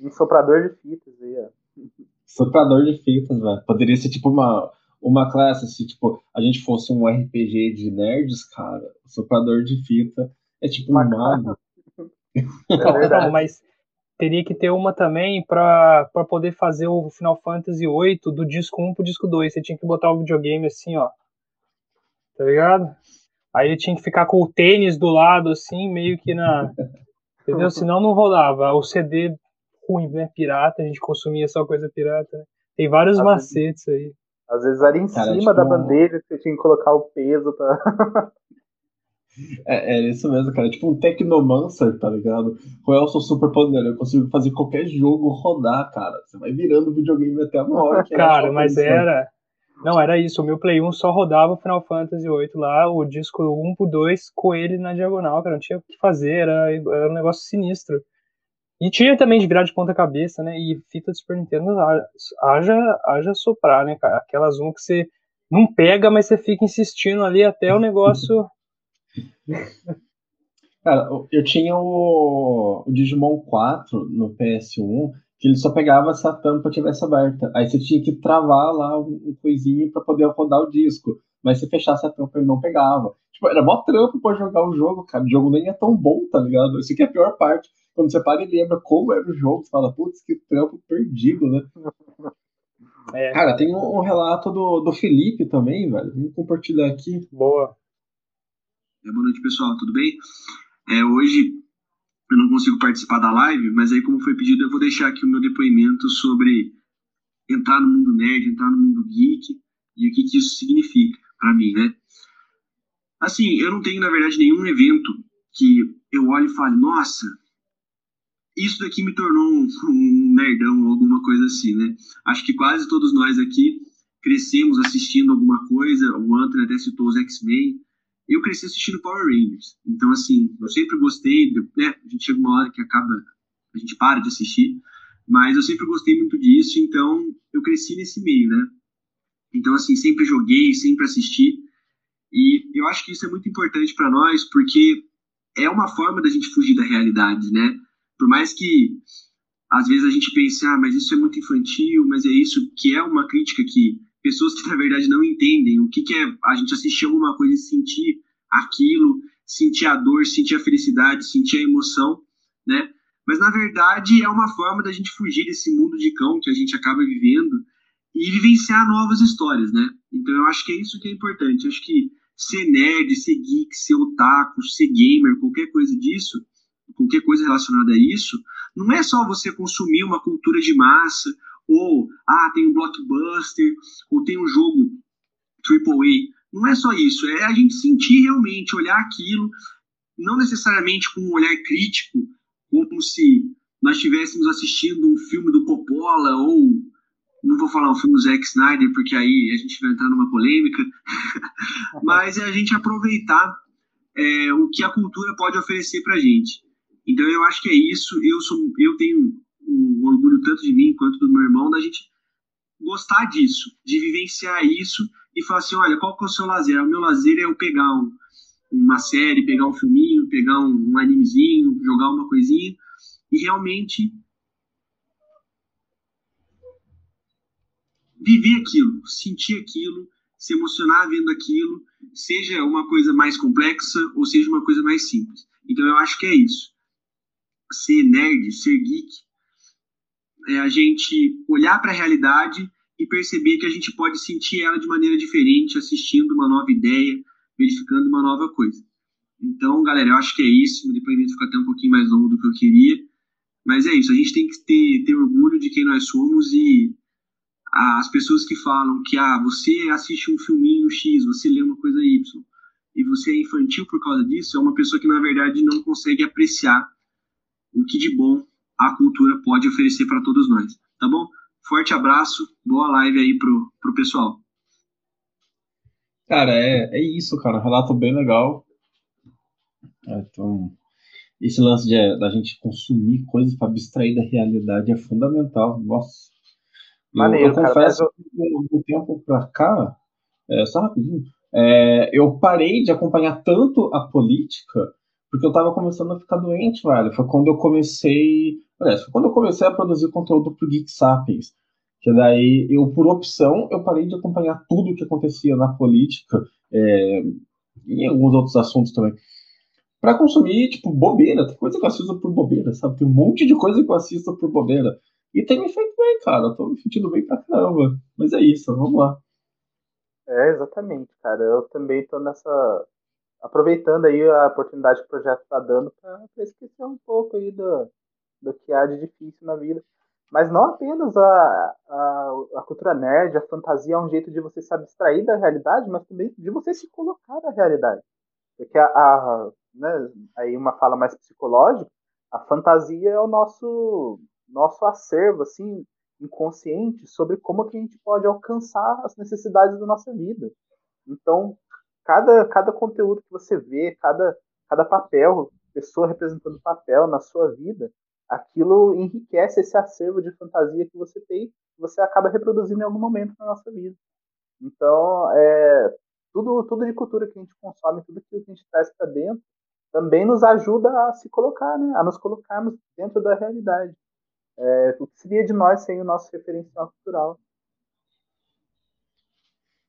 Um soprador de fitas aí, ó. [LAUGHS] Soprador de fitas, velho. Poderia ser tipo uma, uma classe, se tipo, a gente fosse um RPG de nerds, cara. Soprador de fita é tipo um Uma mago. É então, mas teria que ter uma também pra, pra poder fazer o Final Fantasy VIII do disco 1 pro disco 2. Você tinha que botar o videogame assim, ó. Tá ligado? Aí ele tinha que ficar com o tênis do lado, assim, meio que na. [LAUGHS] Entendeu? Senão não rodava. O CD ruim, né? Pirata, a gente consumia só coisa pirata, né? Tem vários Às macetes aí. Às vezes era em Cara, cima da tipo- bandeja que você tinha que colocar o peso pra. [LAUGHS] É, é isso mesmo, cara. Tipo um Tecnomancer, tá ligado? Com o Elson Super Poder. Eu consigo fazer qualquer jogo rodar, cara. Você vai virando o videogame até hora que é Cara, mas pensando. era. Não, era isso. O meu Play 1 só rodava o Final Fantasy VIII lá, o disco 1 por 2 com ele na diagonal, cara. Não tinha o que fazer, era, era um negócio sinistro. E tinha também de virar de ponta cabeça, né? E fita do Super Nintendo, ha- haja, haja soprar, né, cara? Aquelas uma que você não pega, mas você fica insistindo ali até o negócio. Cara, eu tinha o, o Digimon 4 no PS1, que ele só pegava se a tampa tivesse aberta. Aí você tinha que travar lá um, um coisinho pra poder rodar o disco. Mas se fechasse a tampa, ele não pegava. Tipo, era mó trampo pra jogar o jogo, cara. O jogo nem é tão bom, tá ligado? Isso aqui é a pior parte. quando você para e lembra como era o jogo, você fala, putz, que trampo perdido, né? É. Cara, tem um, um, relato do, do Felipe também, velho. Vamos compartilhar aqui. Boa. É, boa noite, pessoal. Tudo bem? É, hoje eu não consigo participar da live, mas aí, como foi pedido, eu vou deixar aqui o meu depoimento sobre entrar no mundo nerd, entrar no mundo geek e o que, que isso significa para mim, né? Assim, eu não tenho, na verdade, nenhum evento que eu olhe e fale, nossa, isso daqui me tornou um, [LAUGHS] um nerdão ou alguma coisa assim, né? Acho que quase todos nós aqui crescemos assistindo alguma coisa, o Anthony até citou os X-Men, eu cresci assistindo Power Rangers. Então, assim, eu sempre gostei, né? A gente chega uma hora que acaba, a gente para de assistir, mas eu sempre gostei muito disso, então eu cresci nesse meio, né? Então, assim, sempre joguei, sempre assisti. E eu acho que isso é muito importante para nós, porque é uma forma da gente fugir da realidade, né? Por mais que às vezes a gente pense, ah, mas isso é muito infantil, mas é isso que é uma crítica que pessoas que na verdade não entendem o que, que é a gente assistir alguma coisa e sentir aquilo, sentir a dor, sentir a felicidade, sentir a emoção, né? Mas na verdade é uma forma da gente fugir desse mundo de cão que a gente acaba vivendo e vivenciar novas histórias, né? Então eu acho que é isso que é importante. Eu acho que ser nerd, ser geek, ser otaku, ser gamer, qualquer coisa disso, qualquer coisa relacionada a isso, não é só você consumir uma cultura de massa, ou, ah, tem um blockbuster, ou tem um jogo AAA. Não é só isso, é a gente sentir realmente, olhar aquilo, não necessariamente com um olhar crítico, como se nós estivéssemos assistindo um filme do Coppola, ou, não vou falar um filme do Zack Snyder, porque aí a gente vai entrar numa polêmica, [LAUGHS] mas é a gente aproveitar é, o que a cultura pode oferecer para gente. Então eu acho que é isso. Eu sou, eu tenho um orgulho tanto de mim quanto do meu irmão da gente gostar disso, de vivenciar isso e falar assim, olha, qual que é o seu lazer? O meu lazer é eu pegar um, uma série, pegar um filminho, pegar um, um animezinho, jogar uma coisinha e realmente viver aquilo, sentir aquilo, se emocionar vendo aquilo, seja uma coisa mais complexa ou seja uma coisa mais simples. Então eu acho que é isso ser nerd, ser geek, é a gente olhar para a realidade e perceber que a gente pode sentir ela de maneira diferente, assistindo uma nova ideia, verificando uma nova coisa. Então, galera, eu acho que é isso. O depoimento ficou até um pouquinho mais longo do que eu queria. Mas é isso, a gente tem que ter, ter orgulho de quem nós somos e as pessoas que falam que ah, você assiste um filminho X, você lê uma coisa Y, e você é infantil por causa disso, é uma pessoa que na verdade não consegue apreciar o que de bom a cultura pode oferecer para todos nós. Tá bom? Forte abraço, boa live aí pro, pro pessoal. Cara, é, é isso, cara. relato bem legal. É, então, esse lance de, da gente consumir coisas para abstrair da realidade é fundamental. Nossa. Maneiro, eu, eu cara, confesso eu... que do tempo pra cá, é, só rapidinho, é, eu parei de acompanhar tanto a política porque eu tava começando a ficar doente, velho. Foi quando eu comecei. Aliás, foi quando eu comecei a produzir conteúdo pro Geek Sapiens. Que daí, eu, por opção, eu parei de acompanhar tudo o que acontecia na política é, e em alguns outros assuntos também. Pra consumir, tipo, bobeira. Tem coisa que eu assisto por bobeira, sabe? Tem um monte de coisa que eu assisto por bobeira. E tem me feito bem, cara. Eu tô me sentindo bem pra caramba. Mas é isso, vamos lá. É, exatamente, cara. Eu também tô nessa aproveitando aí a oportunidade que o projeto está dando para esquecer um pouco aí do, do que há de difícil na vida. Mas não apenas a, a, a cultura nerd, a fantasia é um jeito de você se abstrair da realidade, mas também de você se colocar na realidade. Porque a, a né, aí uma fala mais psicológica, a fantasia é o nosso nosso acervo assim inconsciente sobre como que a gente pode alcançar as necessidades da nossa vida. Então, cada, cada conteúdo que você vê, cada, cada papel, pessoa representando papel na sua vida, aquilo enriquece esse acervo de fantasia que você tem, que você acaba reproduzindo em algum momento na nossa vida. Então, é, tudo, tudo de cultura que a gente consome, tudo que a gente traz para dentro, também nos ajuda a se colocar, né? a nos colocarmos dentro da realidade. É, o que seria de nós sem o nosso referencial cultural?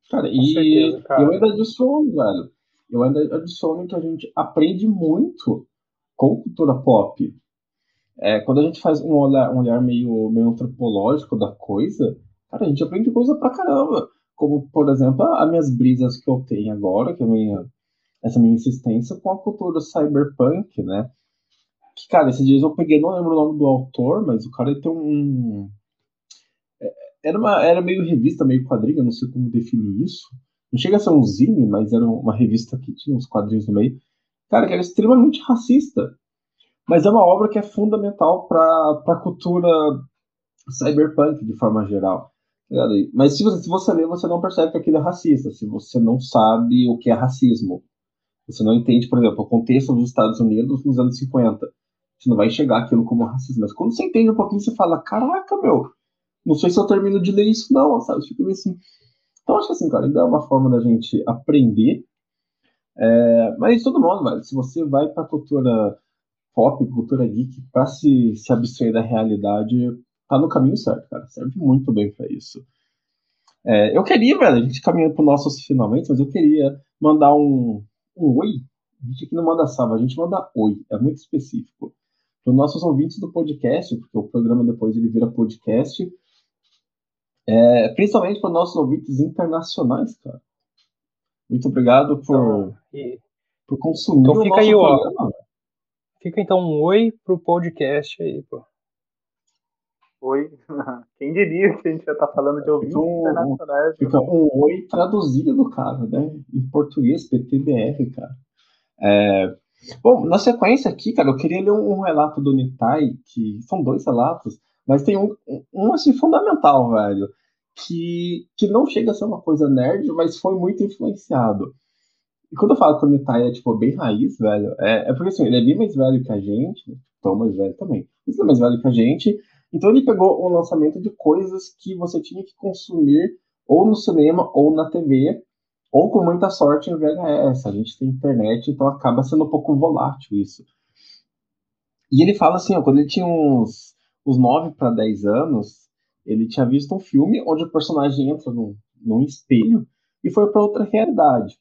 Cara, e certeza, cara. eu ainda adiciono, velho. Eu ainda adiciono que a gente aprende muito com cultura pop. É, quando a gente faz um olhar, um olhar meio, meio antropológico da coisa, cara, a gente aprende coisa pra caramba. Como, por exemplo, as minhas brisas que eu tenho agora, que é minha, essa minha insistência com a cultura cyberpunk, né? Que, cara, esses dias eu peguei, não lembro o nome do autor, mas o cara tem um. É, era, uma, era meio revista, meio quadrinho, não sei como definir isso. Não chega a ser um zine, mas era uma revista que tinha uns quadrinhos no meio. Cara, que era extremamente racista. Mas é uma obra que é fundamental para a cultura cyberpunk, de forma geral. Mas se você, se você lê, você não percebe que aquilo é racista, se você não sabe o que é racismo. Você não entende, por exemplo, o contexto dos Estados Unidos nos anos 50. Você não vai enxergar aquilo como racismo. Mas quando você entende um pouquinho, você fala: caraca, meu, não sei se eu termino de ler isso, não, sabe? Fica meio assim. Então, acho que assim, cara, ainda é uma forma da gente aprender. É, mas de todo modo, velho, se você vai pra cultura pop, cultura geek, pra se, se abstrair da realidade, tá no caminho certo, cara. Serve muito bem para isso. É, eu queria, velho, a gente caminhando pro nossos finalmente, mas eu queria mandar um, um oi. A gente aqui não manda salve, a gente manda oi. É muito específico. Para os nossos ouvintes do podcast, porque o programa depois ele vira podcast. É, principalmente para os nossos ouvintes internacionais, cara. Muito obrigado por, então, e... por consumir então, fica aí, programa. Ó, fica então um oi pro podcast aí, pô. Oi. [LAUGHS] Quem diria que a gente já tá falando de ouvintes um, internacionais? Fica um oi traduzido, cara, né? Em português, PTBR, cara. É... Bom, na sequência aqui, cara, eu queria ler um, um relato do Nitai, que são dois relatos, mas tem um, um assim, fundamental, velho, que, que não chega a ser uma coisa nerd, mas foi muito influenciado. E quando eu falo que o Nitai é, tipo, bem raiz, velho, é, é porque, assim, ele é bem mais velho que a gente, né? tão mais velho também, mas ele é mais velho que a gente, então ele pegou o lançamento de coisas que você tinha que consumir ou no cinema ou na TV, ou com muita sorte em VHS. A gente tem internet, então acaba sendo um pouco volátil isso. E ele fala assim, ó, quando ele tinha uns, uns 9 para 10 anos, ele tinha visto um filme onde o personagem entra num, num espelho e foi para outra realidade.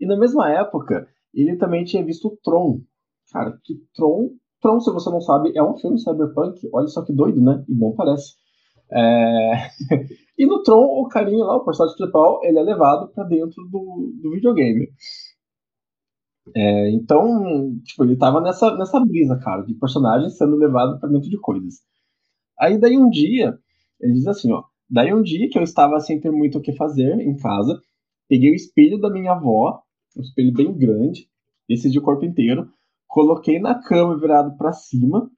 E na mesma época, ele também tinha visto Tron. Cara, que Tron Tron, se você não sabe, é um filme cyberpunk. Olha só que doido, né? E bom parece. É... [LAUGHS] e no Tron, o carinha lá, o personagem principal, ele é levado para dentro do, do videogame. É, então, tipo, ele tava nessa, nessa brisa, cara, de personagem sendo levado para dentro de coisas. Aí daí um dia, ele diz assim, ó, daí um dia que eu estava sem ter muito o que fazer em casa, peguei o espelho da minha avó, um espelho bem grande, esse de corpo inteiro, coloquei na cama virado para cima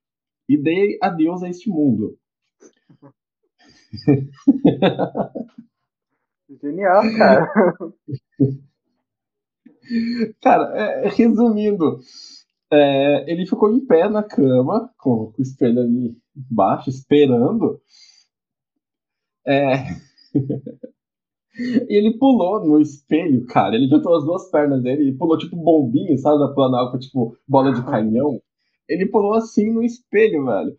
e dei adeus a este mundo. [LAUGHS] Genial, cara. [LAUGHS] Cara, é, resumindo, é, ele ficou em pé na cama, com, com o espelho ali embaixo, esperando. É... [LAUGHS] E ele pulou no espelho, cara. Ele juntou as duas pernas dele e pulou tipo bombinha, sabe? Da planalpa, tipo bola de canhão. Ele pulou assim no espelho, velho.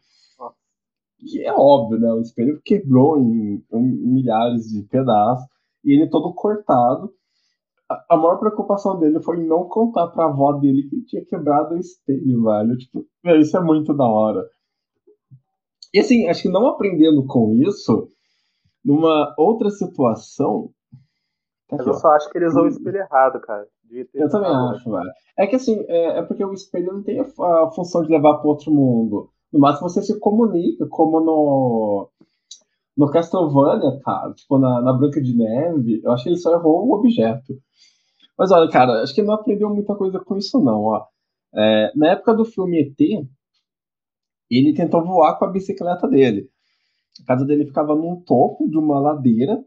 Que é óbvio, né? O espelho quebrou em, em milhares de pedaços. E ele todo cortado. A, a maior preocupação dele foi não contar pra avó dele que tinha quebrado o espelho, velho. Tipo, isso é muito da hora. E assim, acho que não aprendendo com isso, numa outra situação. Tá aqui, eu só acho que ele usou o espelho errado, cara. Eu também acho, velho. É que assim, é, é, porque o espelho não tem a, a função de levar para outro mundo. No máximo você se comunica, como no. No Castlevania, cara, tipo na, na Branca de Neve, eu acho que ele só errou o objeto. Mas olha, cara, acho que não aprendeu muita coisa com isso, não. Ó. É, na época do filme ET, ele tentou voar com a bicicleta dele. A casa dele ficava num topo de uma ladeira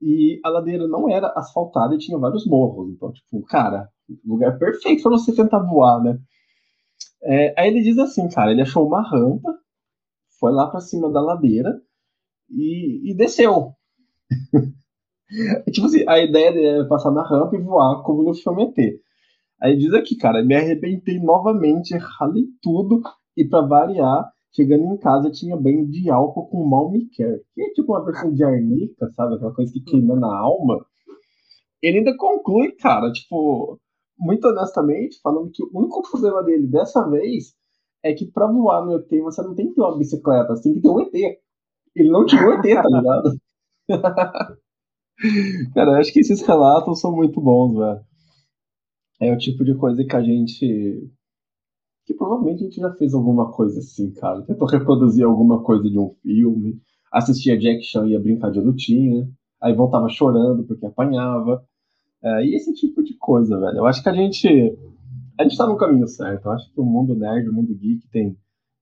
e a ladeira não era asfaltada e tinha vários morros. Então, tipo, cara, lugar perfeito para você tentar voar, né? É, aí ele diz assim, cara, ele achou uma rampa, foi lá para cima da ladeira e, e desceu. [LAUGHS] tipo assim, a ideia dele era passar na rampa e voar como no filme ET. Aí diz aqui, cara, me arrebentei novamente, ralei tudo e para variar, Chegando em casa, tinha banho de álcool com Malmicare, que é tipo uma versão de arnica, sabe? Aquela coisa que queima na alma. Ele ainda conclui, cara, tipo, muito honestamente, falando que o único problema dele dessa vez é que pra voar no ET você não tem que ter uma bicicleta, você tem que ter um ET. Ele não tinha um ET, tá ligado? [LAUGHS] Cara, eu acho que esses relatos são muito bons, velho. É o tipo de coisa que a gente. Que provavelmente a gente já fez alguma coisa assim, cara. Tentou reproduzir alguma coisa de um filme, assistia Jack Chan e ia brincar de lutinha, aí voltava chorando porque apanhava. É, e esse tipo de coisa, velho. Eu acho que a gente. A gente tá no caminho certo. Eu acho que o mundo nerd, o mundo geek tem,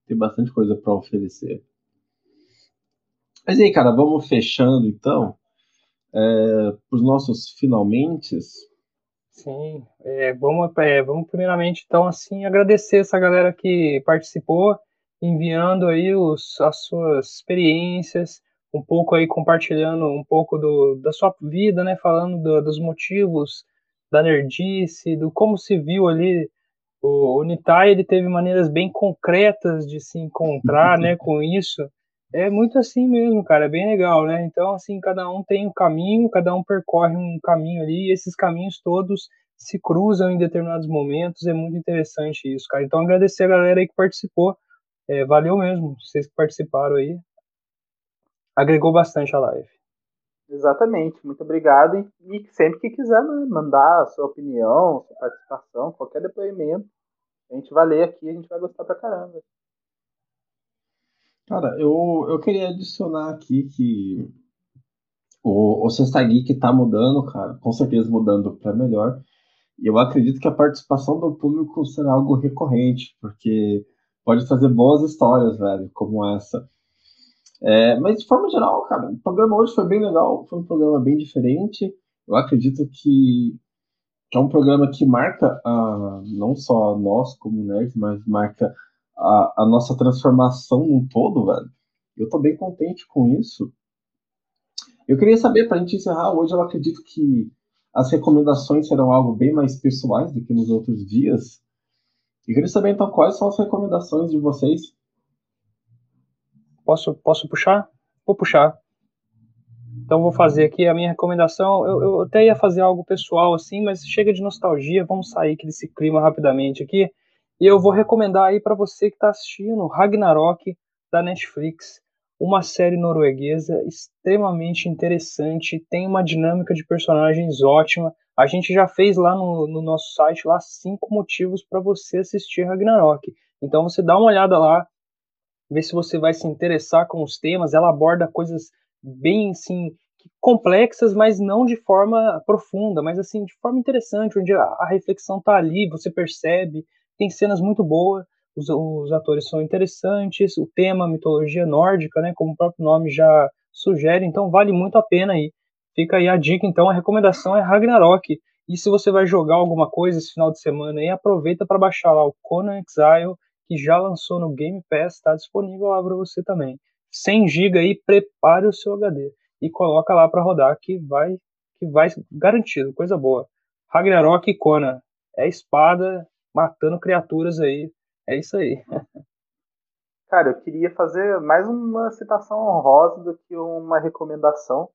tem bastante coisa para oferecer. Mas aí, cara, vamos fechando então. É, para os nossos finalmente. Sim, é, vamos, é, vamos primeiramente então assim agradecer essa galera que participou, enviando aí os, as suas experiências, um pouco aí compartilhando um pouco do, da sua vida, né, falando do, dos motivos da nerdice, do como se viu ali o, o Nitai, ele teve maneiras bem concretas de se encontrar, né, [LAUGHS] com isso. É muito assim mesmo, cara, é bem legal, né? Então, assim, cada um tem um caminho, cada um percorre um caminho ali, e esses caminhos todos se cruzam em determinados momentos, é muito interessante isso, cara. Então, agradecer a galera aí que participou, é, valeu mesmo, vocês que participaram aí, agregou bastante a live. Exatamente, muito obrigado. E, sempre que quiser né, mandar a sua opinião, sua participação, qualquer depoimento, a gente vai ler aqui, a gente vai gostar pra caramba. Cara, eu, eu queria adicionar aqui que o, o Sexta Geek tá mudando, cara, com certeza mudando para melhor. E eu acredito que a participação do público será algo recorrente, porque pode trazer boas histórias, velho, como essa. É, mas de forma geral, cara, o programa hoje foi bem legal, foi um programa bem diferente. Eu acredito que, que é um programa que marca a, não só nós como nerds, mas marca a, a nossa transformação num todo, velho. Eu tô bem contente com isso. Eu queria saber, pra gente encerrar, hoje eu acredito que as recomendações serão algo bem mais pessoais do que nos outros dias. Eu queria saber, então, quais são as recomendações de vocês? Posso, posso puxar? Vou puxar. Então vou fazer aqui a minha recomendação. Eu, eu até ia fazer algo pessoal assim, mas chega de nostalgia, vamos sair desse clima rapidamente aqui. E eu vou recomendar aí para você que está assistindo Ragnarok da Netflix, uma série norueguesa extremamente interessante, tem uma dinâmica de personagens ótima. A gente já fez lá no, no nosso site lá cinco motivos para você assistir Ragnarok. Então você dá uma olhada lá, vê se você vai se interessar com os temas. Ela aborda coisas bem assim complexas, mas não de forma profunda, mas assim de forma interessante, onde a, a reflexão está ali, você percebe tem cenas muito boas, os, os, atores são interessantes, o tema, mitologia nórdica, né, como o próprio nome já sugere, então vale muito a pena aí. Fica aí a dica, então, a recomendação é Ragnarok. E se você vai jogar alguma coisa esse final de semana aí, aproveita para baixar lá o Conan Exile, que já lançou no Game Pass, está disponível lá para você também. 100 GB aí, prepare o seu HD e coloca lá para rodar que vai que vai garantido, coisa boa. Ragnarok e Conan. É espada, matando criaturas aí. É isso aí. Cara, eu queria fazer mais uma citação honrosa do que uma recomendação.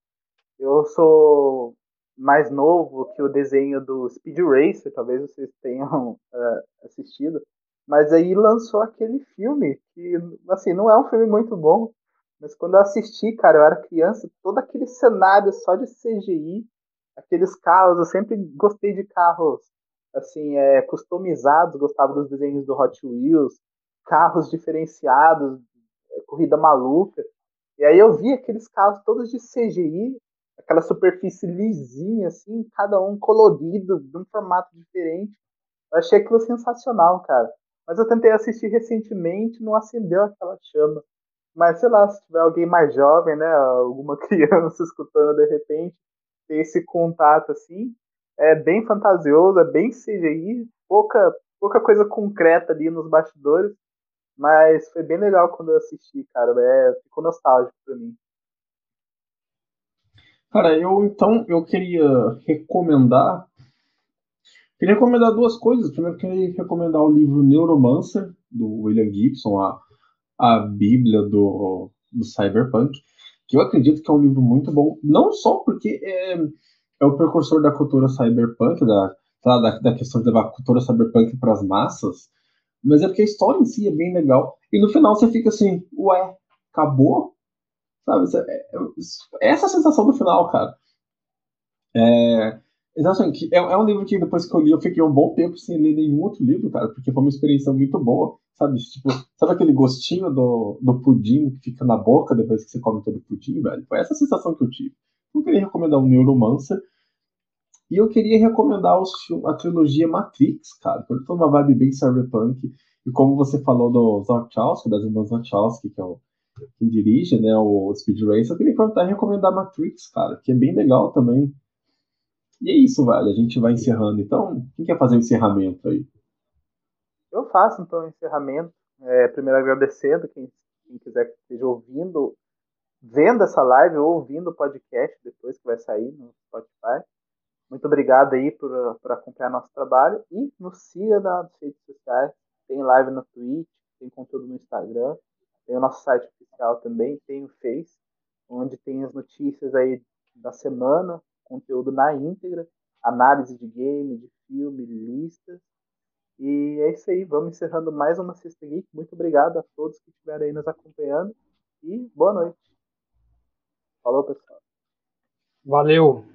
Eu sou mais novo que o desenho do Speed Racer, talvez vocês tenham uh, [LAUGHS] assistido. Mas aí lançou aquele filme que, assim, não é um filme muito bom, mas quando eu assisti, cara, eu era criança, todo aquele cenário só de CGI, aqueles carros, eu sempre gostei de carros assim, é, customizados, gostava dos desenhos do Hot Wheels, carros diferenciados, corrida maluca. E aí eu vi aqueles carros todos de CGI, aquela superfície lisinha, assim, cada um colorido, de um formato diferente. Eu achei aquilo sensacional, cara. Mas eu tentei assistir recentemente, não acendeu aquela chama. Mas sei lá, se tiver alguém mais jovem, né, alguma [LAUGHS] criança escutando de repente, ter esse contato assim, é bem fantasioso, é bem CGI, pouca, pouca coisa concreta ali nos bastidores, mas foi bem legal quando eu assisti, cara. É, ficou nostálgico pra mim. Cara, eu então eu queria recomendar. Queria recomendar duas coisas. Primeiro, queria recomendar o livro Neuromancer, do William Gibson, a, a Bíblia do, do Cyberpunk, que eu acredito que é um livro muito bom, não só porque é, é o precursor da cultura cyberpunk, da, da, da questão de levar a cultura cyberpunk para as massas, Mas é porque a história em si é bem legal. E no final você fica assim, ué, acabou? Sabe? É, é, essa é a sensação do final, cara. É, exatamente. É, é um livro que depois que eu li, eu fiquei um bom tempo sem ler nenhum outro livro, cara, porque foi uma experiência muito boa. Sabe? Tipo, sabe aquele gostinho do, do pudim que fica na boca depois que você come todo o pudim, velho? Foi essa a sensação que eu tive. Eu queria recomendar o Neuromancer. E eu queria recomendar os, a trilogia Matrix, cara, porque eu tô numa vibe bem cyberpunk. E como você falou do Wachowski, das irmãs Wachowski, que é o quem dirige, né, o Speed Racer, eu queria aproveitar e recomendar Matrix, cara, que é bem legal também. E é isso, velho, a gente vai encerrando. Então, quem quer fazer o encerramento aí? Eu faço, então, o encerramento. É, primeiro agradecendo quem, quem quiser que esteja ouvindo, vendo essa live ou ouvindo o podcast depois que vai sair no Spotify. Muito obrigado aí por, por acompanhar nosso trabalho e nos siga nas redes sociais. Tem live no Twitch, tem conteúdo no Instagram, tem o nosso site oficial também, tem o Face, onde tem as notícias aí da semana, conteúdo na íntegra, análise de game, de filme, listas. E é isso aí, vamos encerrando mais uma Sexta Geek. Muito obrigado a todos que estiveram aí nos acompanhando e boa noite. Falou, pessoal. Valeu.